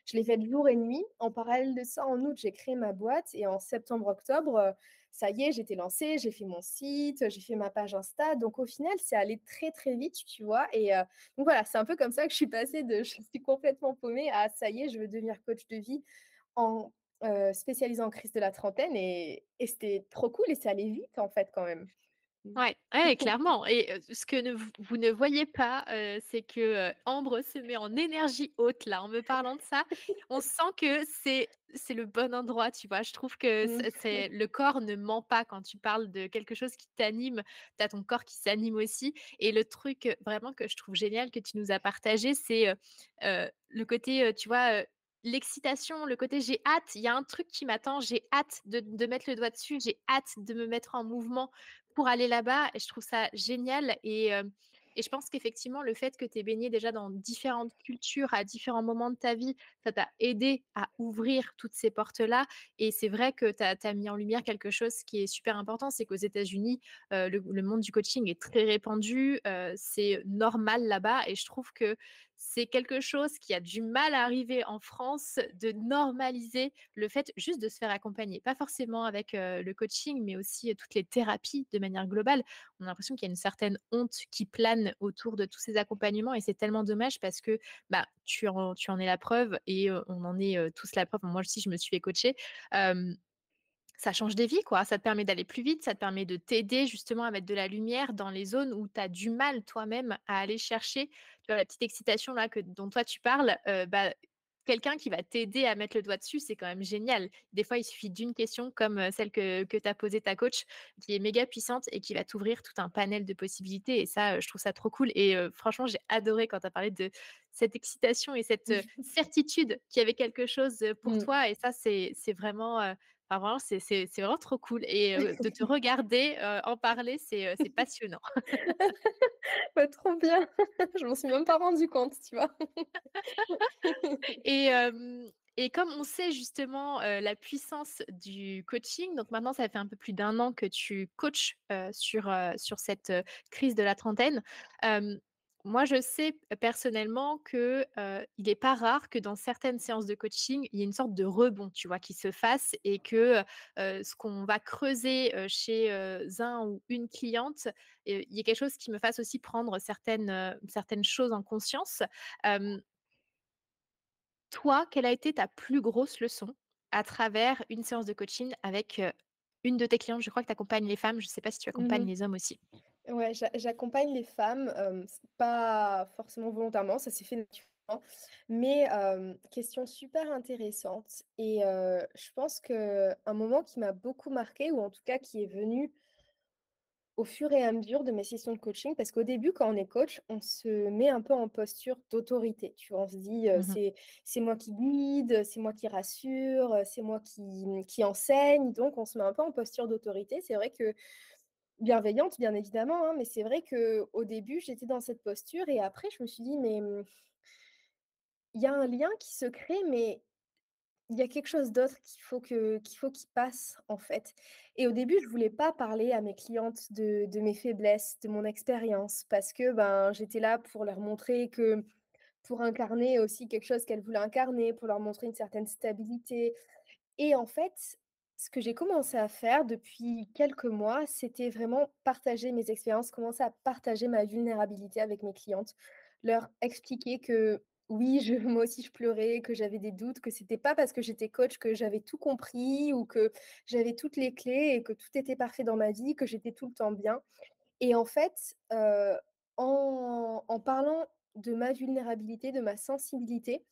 Je l'ai faite jour et nuit. En parallèle de ça, en août, j'ai créé ma boîte et en septembre-octobre, heu, ça y est, j'étais lancée, j'ai fait mon site, j'ai fait ma page Insta. Donc au final, c'est allé très, très vite, tu vois? Et heu, donc voilà, c'est un peu comme ça que je suis passée de je suis complètement paumée à ça y est, je veux devenir coach de vie en, heu, spécialisée en crise de la trentaine et et c'était trop cool et c'est allé vite, en fait, quand même. Mmh. Ouais, ouais, clairement et ce que ne vous ne voyez pas, c'est que, Ambre se met en énergie haute, là, en me parlant de ça. On sent que c'est c'est le bon endroit, tu vois? Je trouve que Mmh. c'est le corps ne ment pas quand tu parles de quelque chose qui t'anime. Tu as ton corps qui s'anime aussi et le truc, vraiment que je trouve génial que tu nous as partagé, c'est, le côté, tu vois, l'excitation, le côté: «J'ai hâte, il y a un truc qui m'attend, j'ai hâte de de mettre le doigt dessus, j'ai hâte de me mettre en mouvement pour aller là-bas» je trouve ça génial et et je pense qu'effectivement, le fait que tu aies baigné déjà dans différentes cultures à différents moments de ta vie, ça t'a aidé à ouvrir toutes ces portes-là et c'est vrai que tu as mis en lumière quelque chose qui est super important, c'est qu'aux États-Unis, le monde du coaching est très répandu, c'est normal là-bas et je trouve que c'est quelque chose qui a du mal à arriver en France, de normaliser le fait juste de se faire accompagner. Pas forcément avec, le coaching, mais aussi, toutes les thérapies de manière globale. On a l'impression qu'il y a une certaine honte qui plane autour de tous ces accompagnements et c'est tellement dommage parce que, bah, tu en es la preuve et on en est, tous la preuve. Moi aussi, je me suis fait coacher. Ça change des vies, quoi. Ça te permet d'aller plus vite, ça te permet de t'aider justement à mettre de la lumière dans les zones où tu as du mal toi-même à aller chercher. Tu vois, la petite excitation là que dont toi tu parles, bah, quelqu'un qui va t'aider à mettre le doigt dessus, c'est quand même génial. Des fois, il suffit d'une question comme, celle que que t'a posée ta coach, qui est méga puissante et qui va t'ouvrir tout un panel de possibilités et ça, je trouve ça trop cool et franchement, j'ai adoré quand tu as parlé de cette excitation et cette, certitude qu'il y avait quelque chose, pour Mmh. toi et ça, c'est vraiment, Enfin vraiment, c'est vraiment trop cool et de te regarder, en parler, c'est, passionnant. Bah, trop bien. Je m'en suis même pas rendu compte, tu vois? Et comme on sait justement, la puissance du coaching, donc maintenant ça fait un peu plus d'un an que tu coaches, sur, sur cette, crise de la trentaine. Moi je sais personnellement que, il est pas rare que dans certaines séances de coaching, il y ait une sorte de rebond, tu vois, qui se fasse et que, ce qu'on va creuser, chez, un ou une cliente, il y ait quelque chose qui me fasse aussi prendre certaines, certaines choses en conscience. Toi, quelle a été ta plus grosse leçon à travers une séance de coaching avec, une de tes clientes? Je crois que tu accompagnes les femmes, je sais pas si tu Mmh accompagnes les hommes aussi? Ouais, j'a j'accompagne les femmes, pas forcément volontairement, ça s'est fait naturellement. Mais, question super intéressante et je pense qu'un moment qui m'a beaucoup marquée ou en tout cas qui est venu au fur et à mesure de mes sessions de coaching, parce qu'au début, quand on est coach, on se met un peu en posture d'autorité. Tu vois? On se dit, Mmh mh. «C'est c'est moi qui guide, c'est moi qui rassure, c'est moi qui, qui enseigne», donc on se met un peu en posture d'autorité. C'est vrai que bienveillante, bien évidemment, hein, mais c'est vrai qu'au début, j'étais dans cette posture et après je me suis dit: «Mais, mmh» «il y a un lien qui se crée, mais il y a quelque chose d'autre qu'il faut qu'il passe, en fait» et au début, je voulais pas parler à mes clientes de de mes faiblesses, de mon expérience parce que, ben, j'étais là pour leur montrer que pour incarner aussi quelque chose qu'elles voulaient incarner, pour leur montrer une certaine stabilité. Et en fait, ce que j'ai commencé à faire depuis quelques mois, c'était vraiment partager mes expériences, commencer à partager ma vulnérabilité avec mes clientes. Leur expliquer que oui, je moi aussi je pleurais, que j'avais des doutes, que c'était pas parce que j'étais coach que j'avais tout compris ou que j'avais toutes les clés et que tout était parfait dans ma vie, que j'étais tout le temps bien et en fait, en en parlant de ma vulnérabilité, de ma sensibilité,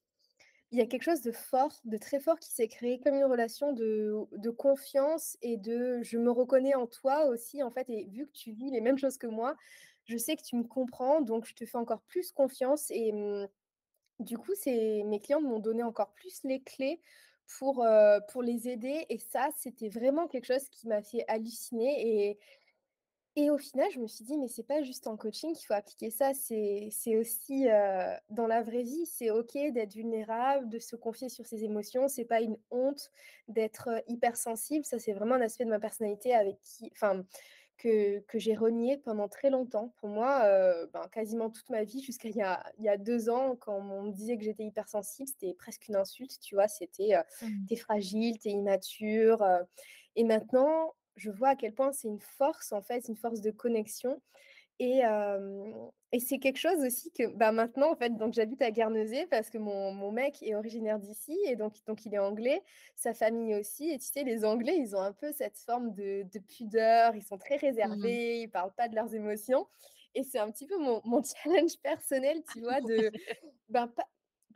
il y a quelque chose de fort, de très fort qui s'est créé, comme une relation de confiance et de: «Je me reconnais en toi aussi, en fait. Et vu que tu vis les mêmes choses que moi, je sais que tu me comprends, donc je te fais encore plus confiance» et mmh, du coup, mes clientes m'ont donné encore plus les clés pour, heu, pour les aider. Et ça, c'était vraiment quelque chose qui m'a fait halluciner. Et et au final, je me suis dit: «Mais c'est pas juste en coaching qu'il faut appliquer ça, c'est aussi, dans la vraie vie. C'est OK d'être vulnérable, de se confier sur ses émotions, c'est pas une honte d'être, hypersensible». Ça, c'est vraiment un aspect de ma personnalité avec qui enfin, que que j'ai renié pendant très longtemps. Pour moi, ben, quasiment toute ma vie jusqu'à il y a il y a 2 ans, quand on me disait que j'étais hypersensible, c'était presque une insulte, tu vois? C'était, heu: Mmh. «Tu es fragile, tu es immature», et maintenant, je vois à quel point c'est une force, en fait, une force de connexion et et c'est quelque chose aussi que, bah, maintenant, en fait, donc j'habite à Guernesey parce que mon mon mec est originaire d'ici et donc donc il est anglais, sa famille aussi et tu sais, les Anglais, ils ont un peu cette forme de de pudeur, ils sont très Mmh mh. réservés, ils parlent pas de leurs émotions et c'est un petit peu mon mon challenge personnel, tu vois? De, ben, pas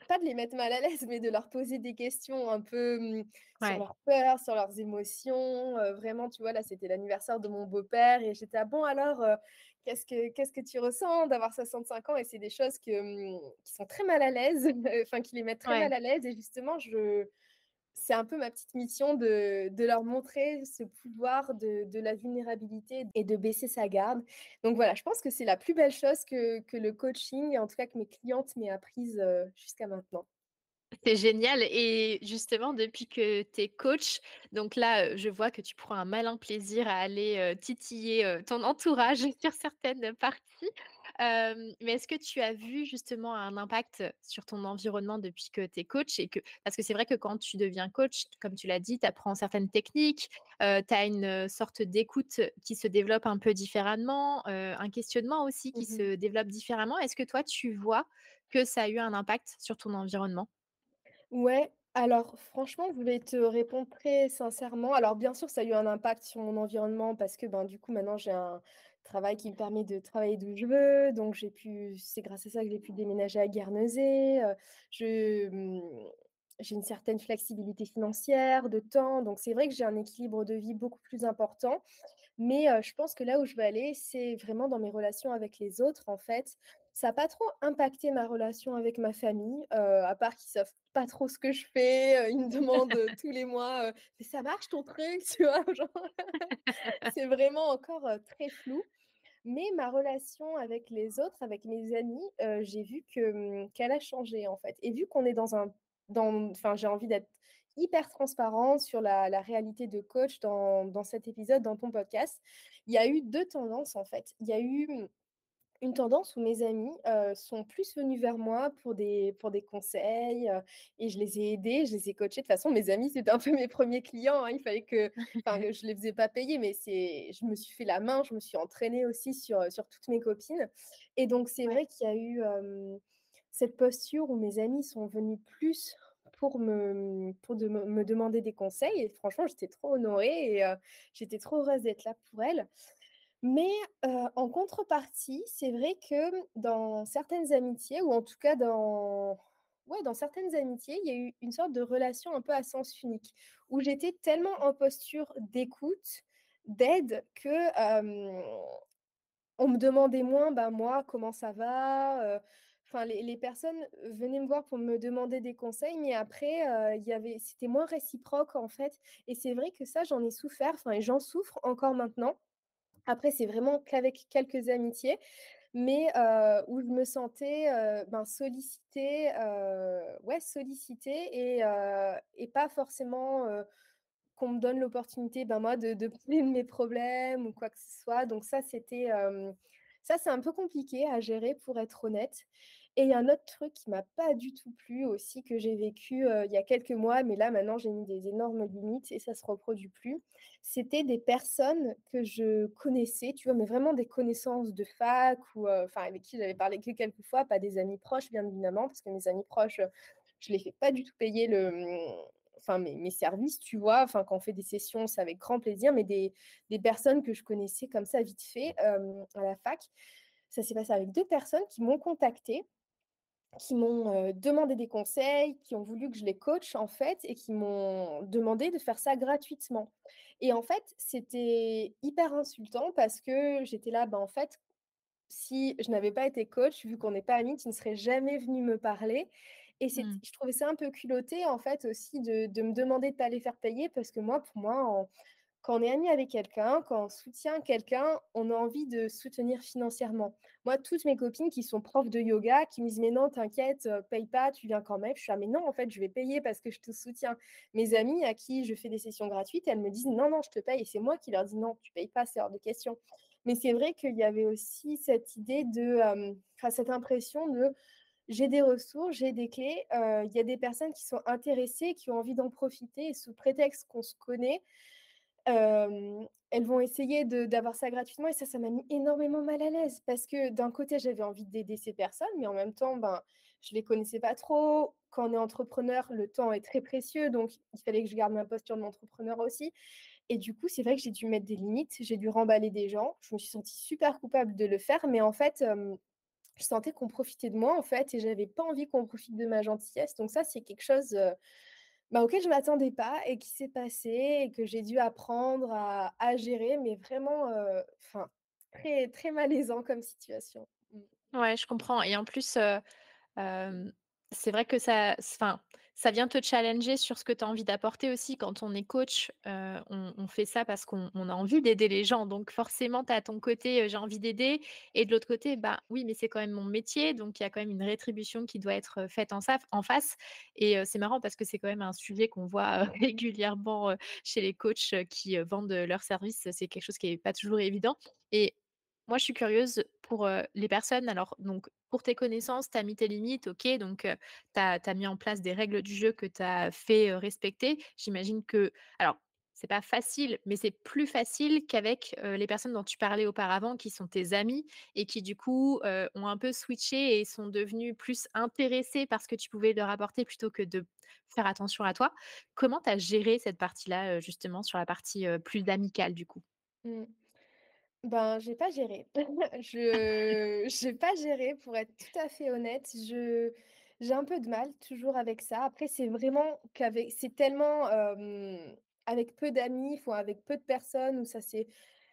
pas de les mettre mal à l'aise, mais de leur poser des questions un peu, mmh, sur leurs peurs, sur leurs émotions, vraiment, tu vois? Là, c'était l'anniversaire de mon beau-père et j'étais: «Ah bon alors, qu'est-ce que qu'est-ce que tu ressens d'avoir 65 ans?» et c'est des choses que, mmh, qui sont très mal à l'aise, enfin qui les mettent très mal à l'aise et justement je c'est un peu ma petite mission de leur montrer ce pouvoir de la vulnérabilité et de baisser sa garde. Donc voilà, je pense que c'est la plus belle chose que que le coaching, en tout cas que mes clientes m'aient apprise, heu, jusqu'à maintenant. C'est génial et justement depuis que tu es coach, donc là, heu, je vois que tu prends un malin plaisir à aller, heu, titiller, ton entourage sur certaines parties. Mais est-ce que tu as vu justement un impact sur ton environnement depuis que tu es coach et que parce que c'est vrai que quand tu deviens coach, comme tu l'as dit, tu apprends certaines techniques, heu, tu as une, sorte d'écoute qui se développe un peu différemment, un questionnement aussi qui Mmh mh. se développe différemment. Est-ce que toi, tu vois que ça a eu un impact sur ton environnement? Ouais, alors franchement, je vais te répondre très sincèrement. Alors bien sûr, ça a eu un impact sur mon environnement parce que, ben, du coup, maintenant j'ai un travail qui me permet de travailler d'où je veux, donc j'ai pu c'est grâce à ça que j'ai pu déménager à Guernesey, heu, je, mmh, j'ai une certaine flexibilité financière, de temps, donc c'est vrai que j'ai un équilibre de vie beaucoup plus important. Mais heu, je pense que là où je veux aller, c'est vraiment dans mes relations avec les autres, en fait. Ça a pas trop impacté ma relation avec ma famille, à part qu'ils savent pas trop ce que je fais, ils me demandent, tous les mois, «Mais ça marche ton truc?» tu vois? C'est vraiment encore, très flou. Mais ma relation avec les autres, avec mes amis, j'ai vu que, mmh, qu'elle a changé, en fait et vu qu'on est dans un dans j'ai envie d'être hyper transparente sur la la réalité de coach dans dans cet épisode, dans ton podcast. Il y a eu 2 tendances, en fait. Il y a eu, mmh, une tendance où mes amis, sont plus venus vers moi pour des pour des conseils, et je les ai aidés, je les ai coachés. De toute façon, mes amis, c'était un peu mes premiers clients, hein. Il fallait que je les faisais pas payer, mais c'est je me suis fait la main, je me suis entraînée aussi sur, sur toutes mes copines et donc c'est Ouais. vrai qu'il y a eu, cette posture où mes amis sont venus plus pour me, pour de me demander des conseils et franchement, j'étais trop honorée et j'étais trop heureuse d'être là pour elles. Mais, en contrepartie, c'est vrai que dans certaines amitiés ou en tout cas dans ouais, dans certaines amitiés, il y a eu une sorte de relation un peu à sens unique, où j'étais tellement en posture d'écoute, d'aide que, on me demandait moins, bah, moi, comment ça va, enfin les les personnes venaient me voir pour me demander des conseils, mais après, il y avait c'était moins réciproque, en fait et c'est vrai que ça, j'en ai souffert, enfin et j'en souffre encore maintenant. Après, c'est vraiment qu'avec quelques amitiés, mais où je me sentais, ben, sollicitée, ouais, sollicitée et et pas forcément, qu'on me donne l'opportunité, ben, moi, de de parler de mes problèmes ou quoi que ce soit. Donc ça, c'était, ça, c'est un peu compliqué à gérer pour être honnête et il y a un autre truc qui m'a pas du tout plu aussi, que j'ai vécu, il y a quelques mois, mais là, maintenant, j'ai mis des énormes limites et ça se reproduit plus. C'était des personnes que je connaissais, tu vois? Mais vraiment des connaissances de fac ou, enfin avec qui j'avais parlé que quelques fois, pas des amis proches bien évidemment, parce que mes amis proches, je les fais pas du tout payer le, mmh, enfin mes services, tu vois? Enfin quand on fait des sessions, c'est avec grand plaisir, mais des des personnes que je connaissais comme ça vite fait, à la fac. Ça s'est passé avec 2 personnes qui m'ont contactée qui m'ont, demandé des conseils, qui ont voulu que je les coache, en fait et qui m'ont demandé de faire ça gratuitement et en fait, c'était hyper insultant parce que j'étais là, bah, en fait, si je n'avais pas été coach, vu qu'on n'est pas amis, tu ne serais jamais venu me parler et Mmh. je trouvais ça un peu culotté, en fait, aussi de de me demander de pas les faire payer parce que moi, pour moi, en quand on est ami avec quelqu'un, quand on soutient quelqu'un, on a envie de soutenir financièrement. Moi, toutes mes copines qui sont profs de yoga, qui me disent: «Mais non, t'inquiète, heu, paye pas, tu viens quand même». Je suis là: «Mais non, en fait, je vais payer parce que je te soutiens». Mes amies à qui je fais des sessions gratuites, elles me disent: «Non, non, je te paye» et c'est moi qui leur dis: «Non, tu payes pas, c'est hors de question». Mais c'est vrai qu'il y avait aussi cette idée de, hem, enfin, cette impression de: j'ai des ressources, j'ai des clés, heu, il y a des personnes qui sont intéressées, qui ont envie d'en profiter sous prétexte qu'on se connaît, Elles vont essayer d'avoir ça gratuitement et ça, ça m'a mis énormément mal à l'aise parce que d'un côté, j'avais envie d'aider ces personnes, mais en même temps, ben, je les connaissais pas trop. Quand on est entrepreneur, le temps est très précieux, donc il fallait que je garde ma posture d'entrepreneur aussi et du coup, c'est vrai que j'ai dû mettre des limites, j'ai dû remballer des gens. Je me suis sentie super coupable de le faire, mais en fait, je sentais qu'on profitait de moi, en fait et j'avais pas envie qu'on profite de ma gentillesse, donc ça, c'est quelque chose, bah, auquel je m'attendais pas et qui s'est passé et que j'ai dû apprendre à gérer, mais vraiment, enfin, très, très malaisant comme situation. Mmh. Ouais, je comprends et en plus, c'est vrai que ça ça vient te challenger sur ce que tu as envie d'apporter aussi. Quand on est coach, heu, on fait ça parce qu'on on a envie d'aider les gens. Donc forcément, tu as ton côté, heu, j'ai envie d'aider et de l'autre côté, bah, oui, mais c'est quand même mon métier, donc il y a quand même une rétribution qui doit être, heu, faite en face et c'est marrant parce que c'est quand même un sujet qu'on voit, régulièrement, chez les coachs, qui, vendent, leurs services. C'est quelque chose qui est pas toujours évident et moi, je suis curieuse pour, les personnes alors donc pour tes connaissances, tu as mis tes limites, OK, donc tu as mis en place des règles du jeu que tu as fait, respecter. J'imagine que alors c'est pas facile, mais c'est plus facile qu'avec, les personnes dont tu parlais auparavant qui sont tes amis et qui du coup, ont un peu switché et sont devenus plus intéressés par ce que tu pouvais leur apporter plutôt que de faire attention à toi. Comment tu as géré cette partie-là, justement sur la partie, plus amicale du coup? Mmh. Ben, j'ai pas géré. Je j'ai pas géré pour être tout à fait honnête. Je j'ai un peu de mal toujours avec ça. Après, c'est vraiment qu'avec c'est tellement, avec peu d'amis, faut avec peu de personnes où ça s'est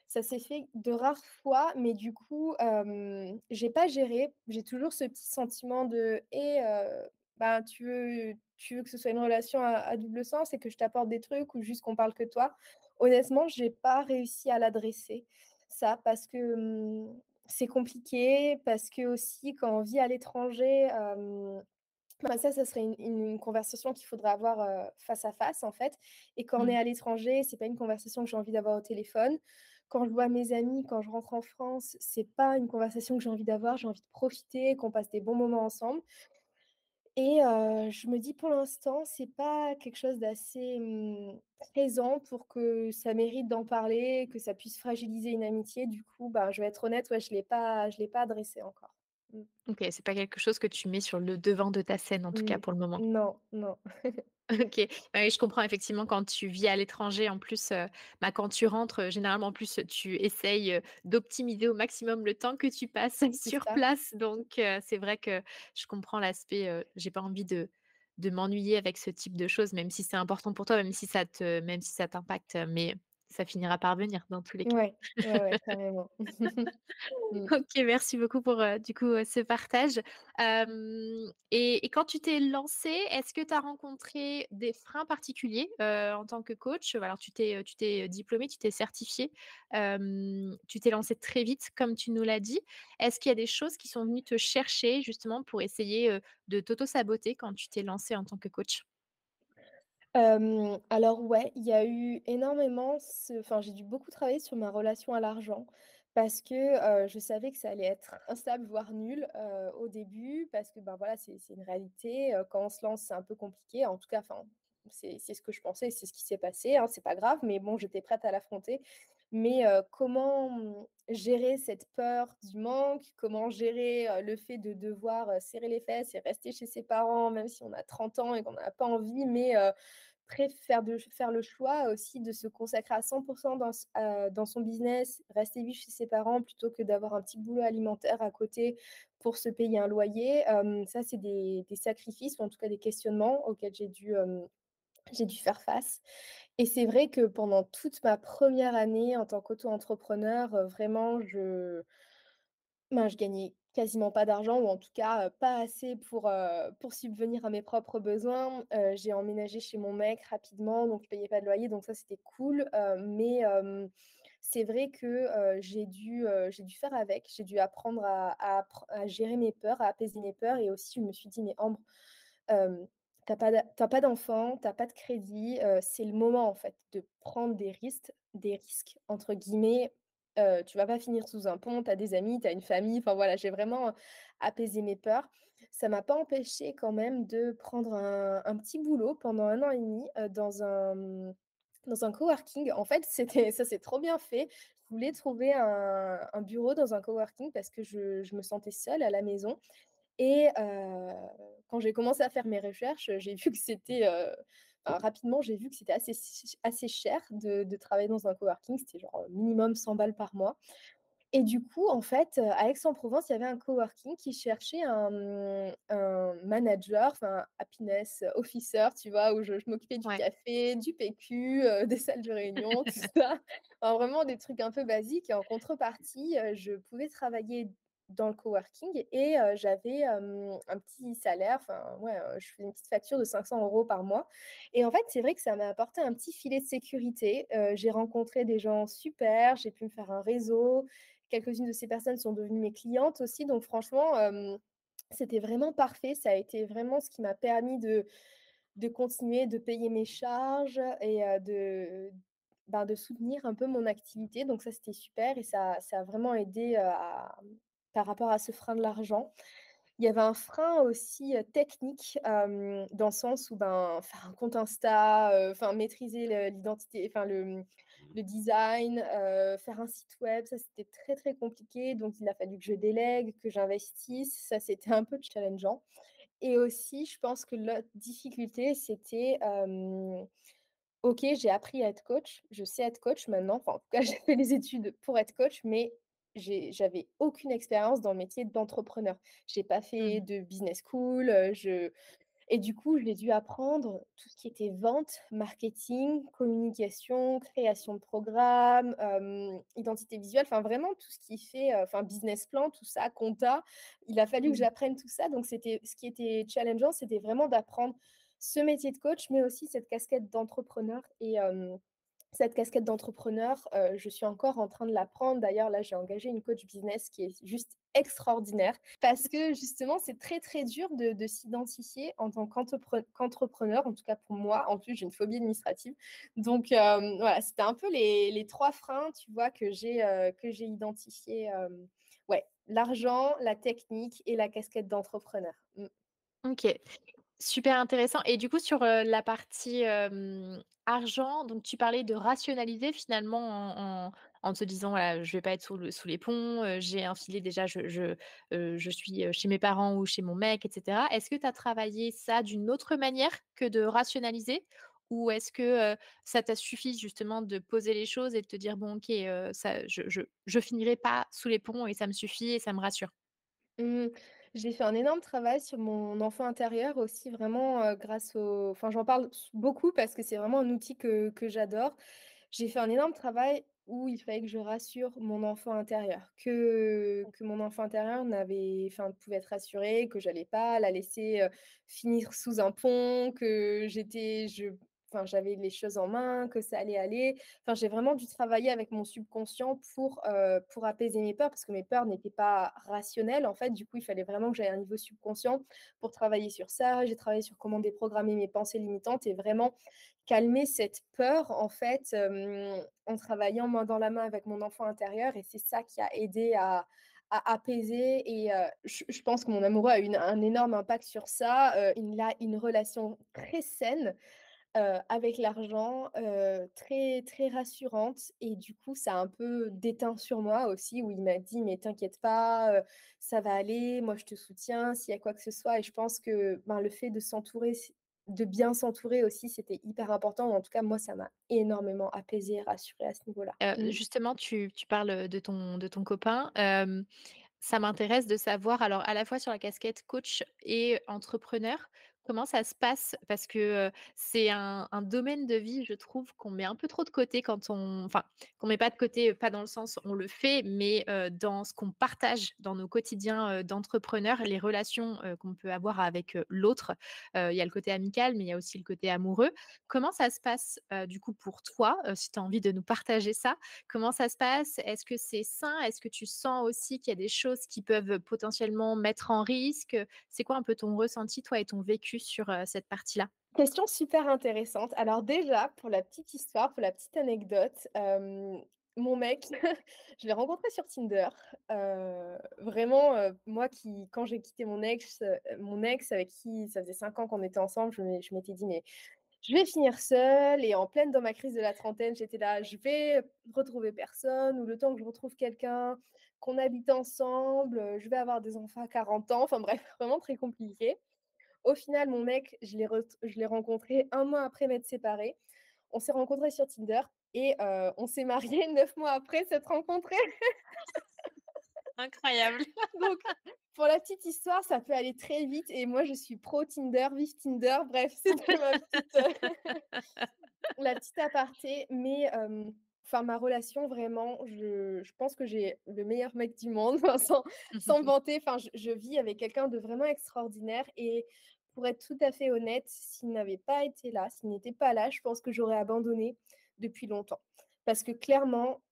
Ça s'est fait de rares fois, mais du coup, hem, j'ai pas géré. J'ai toujours ce petit sentiment de: «Et heu, ben, tu veux tu veux que ce soit une relation à à double sens et que je t'apporte des trucs ou juste qu'on parle que toi?» honnêtement, j'ai pas réussi à l'adresser, ça, parce que, c'est compliqué, parce qu'aussi quand on vit à l'étranger, bah, ça, ça serait une une conversation qu'il faudrait avoir, face à face, en fait et quand on est Mmh. à l'étranger, c'est pas une conversation que j'ai envie d'avoir au téléphone. Quand je vois mes amis, quand je rentre en France, c'est pas une conversation que j'ai envie d'avoir. J'ai envie de profiter, qu'on passe des bons moments ensemble et je me dis pour l'instant, c'est pas quelque chose d'assez, mmh, présent pour que ça mérite d'en parler, que ça puisse fragiliser une amitié. Du coup, bah, je vais être honnête, ouais, je l'ai pas je l'ai pas adressé encore. Mmh. OK, c'est pas quelque chose que tu mets sur le devant de ta scène, en tout cas pour le moment. Non, non. OK. Je comprends effectivement quand tu vis à l'étranger en plus, bah, quand tu rentres, généralement en plus, tu essayes, d'optimiser au maximum le temps que tu passes sur ça. place donc c'est vrai que je comprends l'aspect, j'ai pas envie de de m'ennuyer avec ce type de choses, même si c'est important pour toi, même si ça te même si ça t'impacte, mais ça finira par venir dans tous les cas. Ouais, ouais, ouais, carrément. Mmh. OK, merci beaucoup pour, heu, du coup, heu, ce partage. Et et quand tu t'es lancée, est-ce que tu as rencontré des freins particuliers, heu, en tant que coach? Alors tu t'es, tu t'es, diplômée, tu t'es certifiée, hem, tu t'es lancée très vite comme tu nous l'as dit. Est-ce qu'il y a des choses qui sont venues te chercher justement pour essayer, de t'auto-saboter quand tu t'es lancée en tant que coach? Alors ouais, il y a eu énormément enfin, j'ai dû beaucoup travailler sur ma relation à l'argent parce que, je savais que ça allait être instable, voire nul, au début parce que, ben, voilà, c'est une réalité, quand on se lance, c'est un peu compliqué. En tout cas, c'est ce que je pensais, c'est ce qui s'est passé, hein, c'est pas grave, mais bon, j'étais prête à l'affronter. Mais, comment, gérer cette peur du manque? Comment gérer, le fait de devoir, serrer les fesses et rester chez ses parents, même si on a 30 ans et qu'on n'a pas envie, mais, Préfère de faire le choix aussi de se consacrer à 100 dans son business, rester vivre chez ses parents plutôt que d'avoir un petit boulot alimentaire à côté pour se payer un loyer? Ça, c'est des sacrifices ou en tout cas des questionnements auxquels j'ai dû faire face et c'est vrai que pendant toute ma première année en tant qu'auto-entrepreneur, heu, vraiment je ben, je gagnais quasiment pas d'argent ou en tout cas, heu, pas assez pour, heu, pour subvenir à mes propres besoins. J'ai emménagé chez mon mec rapidement, donc je payais pas de loyer, donc ça c'était cool. Mais, c'est vrai que, j'ai dû, j'ai dû faire avec. J'ai dû apprendre à à appr à gérer mes peurs, à apaiser mes peurs et aussi je me suis dit: «Mais Ambre, tu pas d'enfant, t'as pas de crédit, c'est le moment en fait de prendre des risques des risques entre guillemets tu vas pas finir sous un pont, tu as des amis, tu as une famille, enfin voilà, j'ai vraiment, apaisé mes peurs. Ça m'a pas empêché quand même de prendre un un petit boulot pendant un an et demi 2 dans un, mmh, dans un coworking. En fait, c'était ça s'est trop bien fait. Je voulais trouver un un bureau dans un coworking parce que je je me sentais seule à la maison et quand j'ai commencé à faire mes recherches, j'ai vu que c'était, rapidement, j'ai vu que c'était assez assez cher de de travailler dans un coworking. C'était genre, minimum 100 balles par mois et du coup, en fait, à Aix-en-Provence, il y avait un coworking qui cherchait un, mmh, un manager, enfin happiness officer, tu vois? Où je je m'occupais du Ouais. café, du PQ, des salles de réunion, tout ça. Enfin vraiment des trucs un peu basiques et en contrepartie, je pouvais travailler dans le coworking et j'avais, un petit salaire, enfin ouais, je faisais une petite facture de 500 euros par mois et en fait, c'est vrai que ça m'a apporté un petit filet de sécurité. J'ai rencontré des gens super, j'ai pu me faire un réseau. Quelques-unes de ces personnes sont devenues mes clientes aussi, donc franchement, hem, c'était vraiment parfait. Ça a été vraiment ce qui m'a permis de de continuer de payer mes charges et de, ben, de soutenir un peu mon activité, donc ça, c'était super et ça ça a vraiment aidé, à par rapport à ce frein de l'argent. Il y avait un frein aussi, technique, dans le sens où, ben, faire un compte Insta, maîtriser l'identité, enfin le, mmh, le design, faire un site web, ça c'était très, très compliqué. Donc il a fallu que je délègue, que j'investisse. Ça, c'était un peu challengeant et aussi je pense que l'autre difficulté, c'était, OK, j'ai appris à être coach, je sais être coach maintenant, enfin en tout cas j'ai fait les études pour être coach, mais j'avais aucune expérience dans le métier d'entrepreneur. J'ai pas fait Mmh. de business school, je Et du coup, j'ai dû apprendre tout ce qui était vente, marketing, communication, création de programmes, identité visuelle, enfin vraiment tout ce qui fait, enfin business plan, tout ça, compta. Il a fallu que Mmh. j'apprenne tout ça, donc c'était ce qui était challengeant, c'était vraiment d'apprendre ce métier de coach, mais aussi cette casquette d'entrepreneur et cette casquette d'entrepreneur, heu, je suis encore en train de l'apprendre. D'ailleurs, là, j'ai engagé une coach business qui est juste extraordinaire parce que justement, c'est très, très dur de de s'identifier en tant qu'entrepre qu'entrepreneur, en tout cas pour moi. En plus, j'ai une phobie administrative. Donc, hem, voilà, c'était un peu les 3 freins, tu vois, que j'ai, hem, ouais, l'argent, la technique et la casquette d'entrepreneur. Mmh. OK. Super intéressant et du coup sur, la partie, argent, donc tu parlais de rationaliser finalement en en te disant: «Voilà, je vais pas être sous le sous les ponts, j'ai un filet déjà, je je, je suis, chez mes parents ou chez mon mec» et cetera. Est-ce que tu as travaillé ça d'une autre manière que de rationaliser? Ou est-ce que, ça t'a suffi justement de poser les choses et de te dire: «Bon OK, ça je je je finirai pas sous les ponts et ça me suffit et ça me rassure»? Mmh, j'ai fait un énorme travail sur mon enfant intérieur aussi vraiment, grâce au enfin j'en parle beaucoup parce que c'est vraiment un outil que que j'adore. J'ai fait un énorme travail où il fallait que je rassure mon enfant intérieur, que que mon enfant intérieur n'avait enfin pouvait être rassuré, que j'allais pas la laisser, finir sous un pont, que j'étais enfin j'avais les choses en main, que ça allait aller. Enfin, j'ai vraiment dû travailler avec mon subconscient pour, heu, pour apaiser mes peurs parce que mes peurs n'étaient pas rationnelles, en fait. Du coup, il fallait vraiment que j'aille à un niveau subconscient pour travailler sur ça. J'ai travaillé sur comment déprogrammer mes pensées limitantes et vraiment calmer cette peur, en fait, en travaillant main dans la main avec mon enfant intérieur et c'est ça qui a aidé à apaiser et heu, je pense que mon amoureux a eu un énorme impact sur ça, heu, il a une relation très saine Avec l'argent, très très rassurante et du coup, ça a un peu déteint sur moi aussi où il m'a dit: «Mais t'inquiète pas, ça va aller, moi je te soutiens s'il y a quoi que ce soit» et je pense que, ben, le fait de s'entourer de bien s'entourer aussi, c'était hyper important. En tout cas, moi, ça m'a énormément apaisée et rassurée à ce niveau-là. Mmh. justement, tu tu parles, de ton de ton copain. Ça m'intéresse de savoir, alors à la fois sur la casquette coach et entrepreneur, comment ça se passe? Parce que, c'est un domaine de vie, je trouve, qu'on met un peu trop de côté quand on enfin, qu'on met pas de côté, pas dans le sens on le fait, mais, dans ce qu'on partage dans nos quotidiens, d'entrepreneurs, les relations, qu'on peut avoir avec, l'autre. Il y a le côté amical, mais il y a aussi le côté amoureux. Comment ça se passe, du coup pour toi, si tu as envie de nous partager ça? Comment ça se passe? Est-ce que c'est sain? Est-ce que tu sens aussi qu'il y a des choses qui peuvent potentiellement mettre en risque? c'est quoi un peu ton ressenti, toi et ton vécu sur, cette partie-là? Question super intéressante. Alors déjà, pour la petite histoire, pour la petite anecdote, mon mec, je l'ai rencontré sur Tinder. Vraiment, moi qui quand j'ai quitté mon ex, mon ex avec qui ça faisait 5 ans qu'on était ensemble, je m'é je m'étais dit: «Mais je vais finir seule» et en pleine dans ma crise de la trentaine, j'étais là: «Je vais retrouver personne ou le temps que je retrouve quelqu'un, qu'on habite ensemble, je vais avoir des enfants à 40 ans». Enfin bref, vraiment très compliqué. Au final, mon mec, je l'ai ret je l'ai rencontré un mois après m'être séparés. On s'est rencontrés sur Tinder et heu, on s'est mariés 9 mois après s'être rencontrés. Incroyable. Donc pour la petite histoire, ça peut aller très vite et moi je suis pro Tinder, vive Tinder. Bref, c'était ma petite, heu, la petite aparté. Mais hem, enfin ma relation vraiment, je je pense que j'ai le meilleur mec du monde, sans sans me vanter. Enfin je je vis avec quelqu'un de vraiment extraordinaire et pour être tout à fait honnête, s'il n'avait pas été là, s'il n'était pas là, je pense que j'aurais abandonné depuis longtemps. Parce que clairement,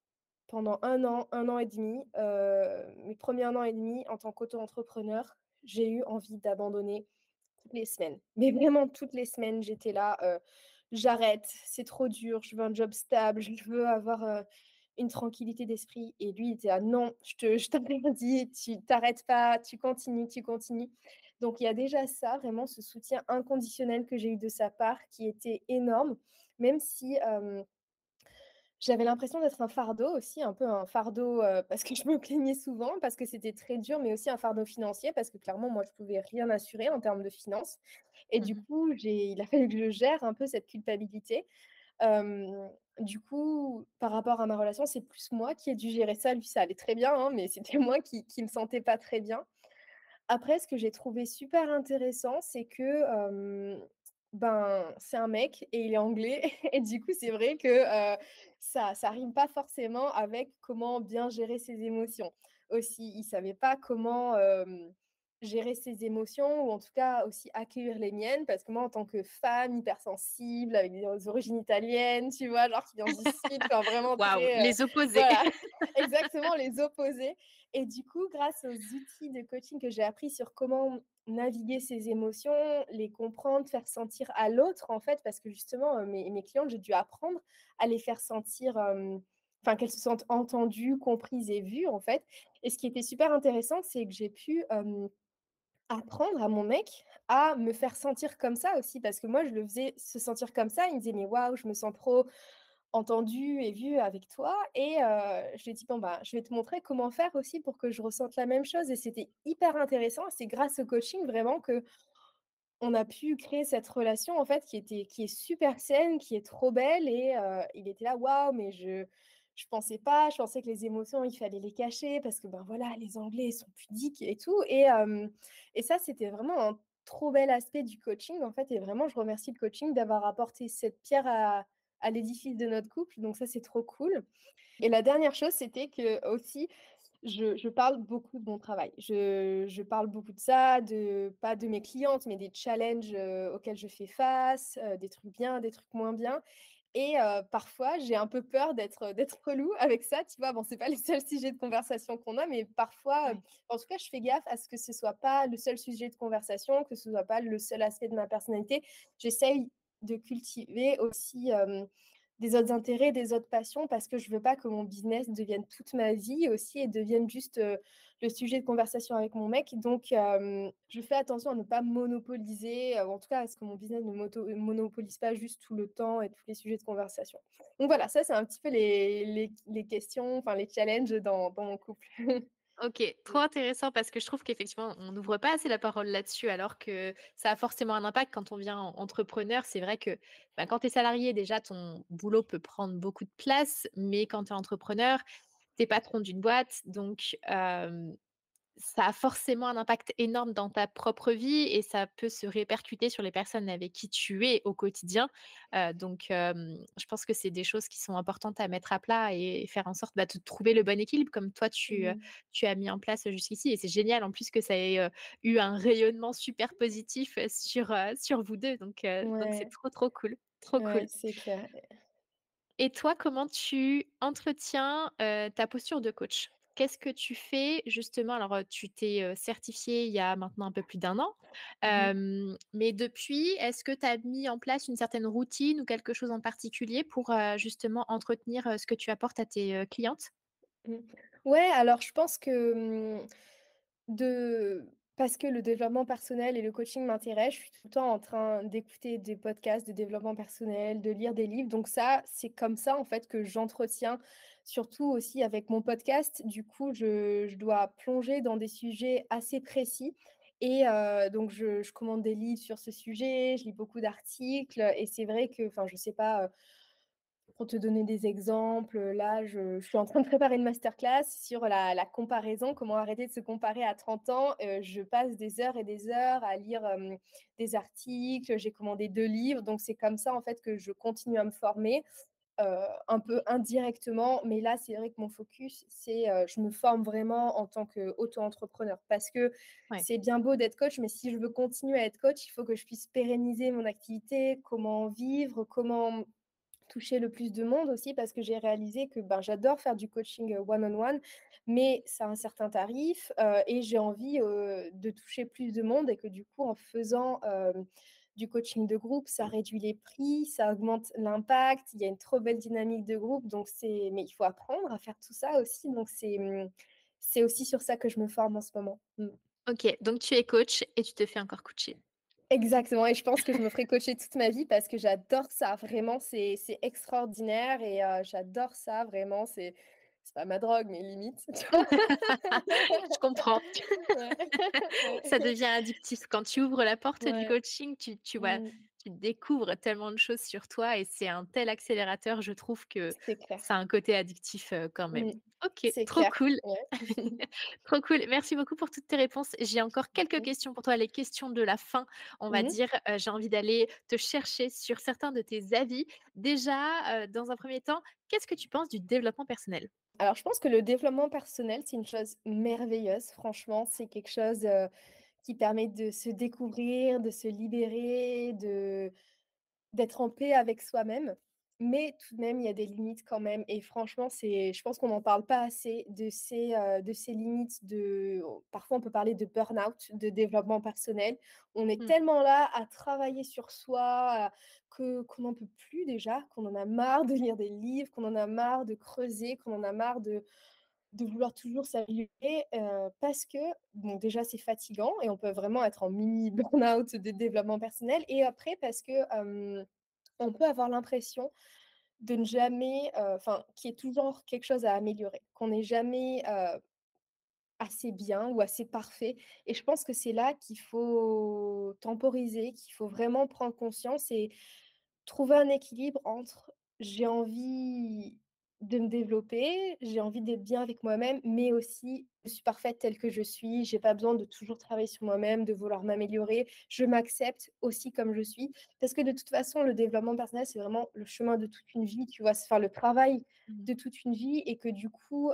pendant un an, un an et demi, 2 mes premiers un an et demi en tant qu'auto-entrepreneur, j'ai eu envie d'abandonner toutes les semaines. Mais vraiment toutes les semaines, j'étais là, heu: «J'arrête, c'est trop dur, je veux un job stable, je veux avoir, une tranquillité d'esprit» et lui, il était là: «Non, je te je t'interdis, tu t'arrêtes pas, tu continues, tu continues». Donc il y a déjà ça, vraiment ce soutien inconditionnel que j'ai eu de sa part qui était énorme, même si, j'avais l'impression d'être un fardeau aussi, un peu un fardeau, parce que je me plaignais souvent, parce que c'était très dur, mais aussi un fardeau financier parce que clairement moi je pouvais rien assurer en termes de finances et du Mmh coup j'ai il a fallu que je gère un peu cette culpabilité. Du coup, par rapport à ma relation, c'est plus moi qui ai dû gérer ça. Lui, ça allait très bien, hein, mais c'était moi qui qui me sentais pas très bien. Après, ce que j'ai trouvé super intéressant, c'est que, ben, c'est un mec et il est anglais et du coup, c'est vrai que, heu, ça ça rime pas forcément avec comment bien gérer ses émotions. Aussi, il savait pas comment, gérer ses émotions ou en tout cas aussi accueillir les miennes parce que moi, en tant que femme hypersensible avec des origines italiennes, tu vois? Genre qui vient du sud, enfin vraiment très, heu, les opposés. voilà, exactement les opposés et du coup, grâce aux outils de coaching que j'ai appris sur comment naviguer ses émotions, les comprendre, faire sentir à l'autre, en fait, parce que justement, heu, mes mes clientes, j'ai dû apprendre à les faire sentir, enfin qu'elles se sentent entendues, comprises et vues, en fait et ce qui était super intéressant, c'est que j'ai pu, apprendre à mon mec à me faire sentir comme ça aussi parce que moi, je le faisais se sentir comme ça. Il me disait: «Mais waouh, je me sens trop entendu et vu avec toi et je lui ai dit: «Bon, bah, je vais te montrer comment faire aussi pour que je ressente la même chose» et c'était hyper intéressant c'est grâce au coaching vraiment qu'on a pu créer cette relation en fait qui était qui est super saine, qui est trop belle et il était là: «Waouh, mais je je pensais pas, je pensais que les émotions, il fallait les cacher parce que, ben, voilà, les Anglais sont pudiques et tout» et et ça, c'était vraiment un trop bel aspect du coaching en fait et vraiment je remercie le coaching d'avoir apporté cette pierre à à l'édifice de notre couple, donc ça, c'est trop cool. Et la dernière chose, c'était que aussi, je je parle beaucoup de mon travail. Je je parle beaucoup de ça, de pas de mes clientes, mais des challenges, auxquels je fais face, des trucs bien, des trucs moins bien et parfois, j'ai un peu peur d'être, d'être relou avec ça, tu vois? Bon, c'est pas les seuls sujets de conversation qu'on a, mais parfois, en tout cas, je fais gaffe à ce que ce soit pas le seul sujet de conversation, que ce soit pas le seul aspect de ma personnalité. J'essaye de cultiver aussi, des autres intérêts, des autres passions parce que je veux pas que mon business devienne toute ma vie aussi et devienne juste, heu, le sujet de conversation avec mon mec. Donc, je fais attention à ne pas monopoliser, ou en tout cas à ce que mon business ne moto monopolise pas juste tout le temps et tous les sujets de conversation. Donc voilà, ça c'est un petit peu les les les questions, enfin les challenges dans dans mon couple. OK, trop intéressant parce que je trouve qu'effectivement, on n'ouvre pas assez la parole là-dessus alors que ça a forcément un impact quand on devient en entrepreneur. C'est vrai que, bah, quand tu es salarié, déjà, ton boulot peut prendre beaucoup de place, mais quand tu es entrepreneur, tu es patron d'une boîte, donc ça a forcément un impact énorme dans ta propre vie et ça peut se répercuter sur les personnes avec qui tu es au quotidien. Heu, donc je pense que c'est des choses qui sont importantes à mettre à plat et faire en sorte, bah, de trouver le bon équilibre comme toi tu, as mis en place jusqu'ici et c'est génial en plus que ça ait, eu un rayonnement super positif, sur, vous 2 donc c'est trop, trop cool, trop ouais, cool. c'est clair. Et toi, comment tu entretiens, ta posture de coach? Qu'est-ce que tu fais? Justement alors, tu t'es, heu, certifiée il y a maintenant un peu plus d'un an, Mmh mais depuis, est-ce que tu as mis en place une certaine routine ou quelque chose en particulier pour, justement entretenir, ce que tu apportes à tes, clientes? Mmh. Ouais, alors je pense que, mmh, de parce que le développement personnel et le coaching m'intéressent, je suis tout le temps en train d'écouter des podcasts de développement personnel, de lire des livres. Donc ça, c'est comme ça en fait que j'entretiens, surtout aussi avec mon podcast. Du coup, je dois plonger dans des sujets assez précis et heu, donc je commande des livres sur ce sujet, je lis beaucoup d'articles et c'est vrai que enfin, je sais pas, pour te donner des exemples, là, je suis en train de préparer une masterclass sur la comparaison, comment arrêter de se comparer à 30 ans. Je passe des heures et des heures à lire, des articles, j'ai commandé 2 livres, donc c'est comme ça, en fait, que je continue à me former, un peu indirectement. Mais là, c'est vrai que mon focus, c'est, heu, je me forme vraiment en tant qu'auto-entrepreneur parce que Ouais, c'est bien beau d'être coach, mais si je veux continuer à être coach, il faut que je puisse pérenniser mon activité, comment vivre, comment toucher le plus de monde aussi parce que j'ai réalisé que, ben, j'adore faire du coaching, heu, one on one, mais ça a un certain tarif, et j'ai envie, de toucher plus de monde et que du coup, en faisant, du coaching de groupe, ça réduit les prix, ça augmente l'impact, il y a une trop belle dynamique de groupe donc c'est mais il faut apprendre à faire tout ça aussi donc c'est, mmh, c'est aussi sur ça que je me forme en ce moment. Mmh. OK, donc tu es coach et tu te fais encore coacher. Exactement et je pense que je me ferai coacher toute ma vie parce que j'adore ça. Vraiment, c'est extraordinaire et heu, j'adore ça vraiment, c'est c'est pas ma drogue, mais limite? Je comprends. Ouais. Ça devient addictif. Quand tu ouvres la porte du coaching, tu tu vois, Mmh. tu découvres tellement de choses sur toi et c'est un tel accélérateur, je trouve que ça a un côté addictif, heu, quand même. Mmh. OK, trop clair. cool, Ouais. trop cool. Merci beaucoup pour toutes tes réponses. J'ai encore quelques questions pour toi, les questions de la fin, on va Mmh mh. dire. Heu, j'ai envie d'aller te chercher sur certains de tes avis. Déjà, heu, dans un 1er temps, qu'est-ce que tu penses du développement personnel? Alors je pense que le développement personnel, c'est une chose merveilleuse. Franchement, c'est quelque chose, qui permet de se découvrir, de se libérer, de d'être en paix avec soi-même. Mais tout de même, il y a des limites quand même et franchement, c'est je pense qu'on n'en parle pas assez de ces, heu, de ces limites de parfois on peut parler de burn-out, de développement personnel. On est Mmh. tellement là à travailler sur soi, que qu'on n'en peut plus déjà, qu'on en a marre de lire des livres, qu'on en a marre de creuser, qu'on en a marre de de vouloir toujours s'améliorer, heu, parce que bon déjà c'est fatigant et on peut vraiment être en mini burn-out de développement personnel et après parce que, on peut avoir l'impression de ne jamais, heu, enfin qu'il y ait toujours quelque chose à améliorer, qu'on n'est jamais, assez bien ou assez parfait et je pense que c'est là qu'il faut temporiser, qu'il faut vraiment prendre conscience et trouver un équilibre entre j'ai envie de me développer, j'ai envie d'être bien avec moi-même, mais aussi je suis parfaite telle que je suis, j'ai pas besoin de toujours travailler sur moi-même, de vouloir m'améliorer. Je m'accepte aussi comme je suis parce que de toute façon, le développement personnel, c'est vraiment le chemin de toute une vie, tu vois? C'est enfin le travail Mmh. de toute une vie et que du coup,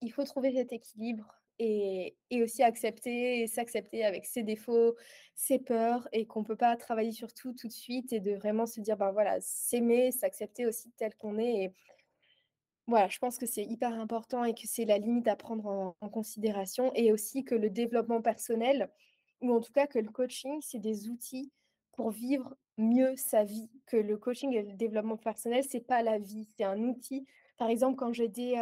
il faut trouver cet équilibre et et aussi accepter et s'accepter avec ses défauts, ses peurs et qu'on peut pas travailler sur tout, tout de suite et de vraiment se dire: «Ben, voilà», s'aimer, s'accepter aussi tel qu'on est et voilà, je pense que c'est hyper important et que c'est la limite à prendre en considération et aussi que le développement personnel ou en tout cas que le coaching, c'est des outils pour vivre mieux sa vie. Que le coaching et le développement personnel, c'est pas la vie, c'est un outil. Par exemple, quand j'ai des,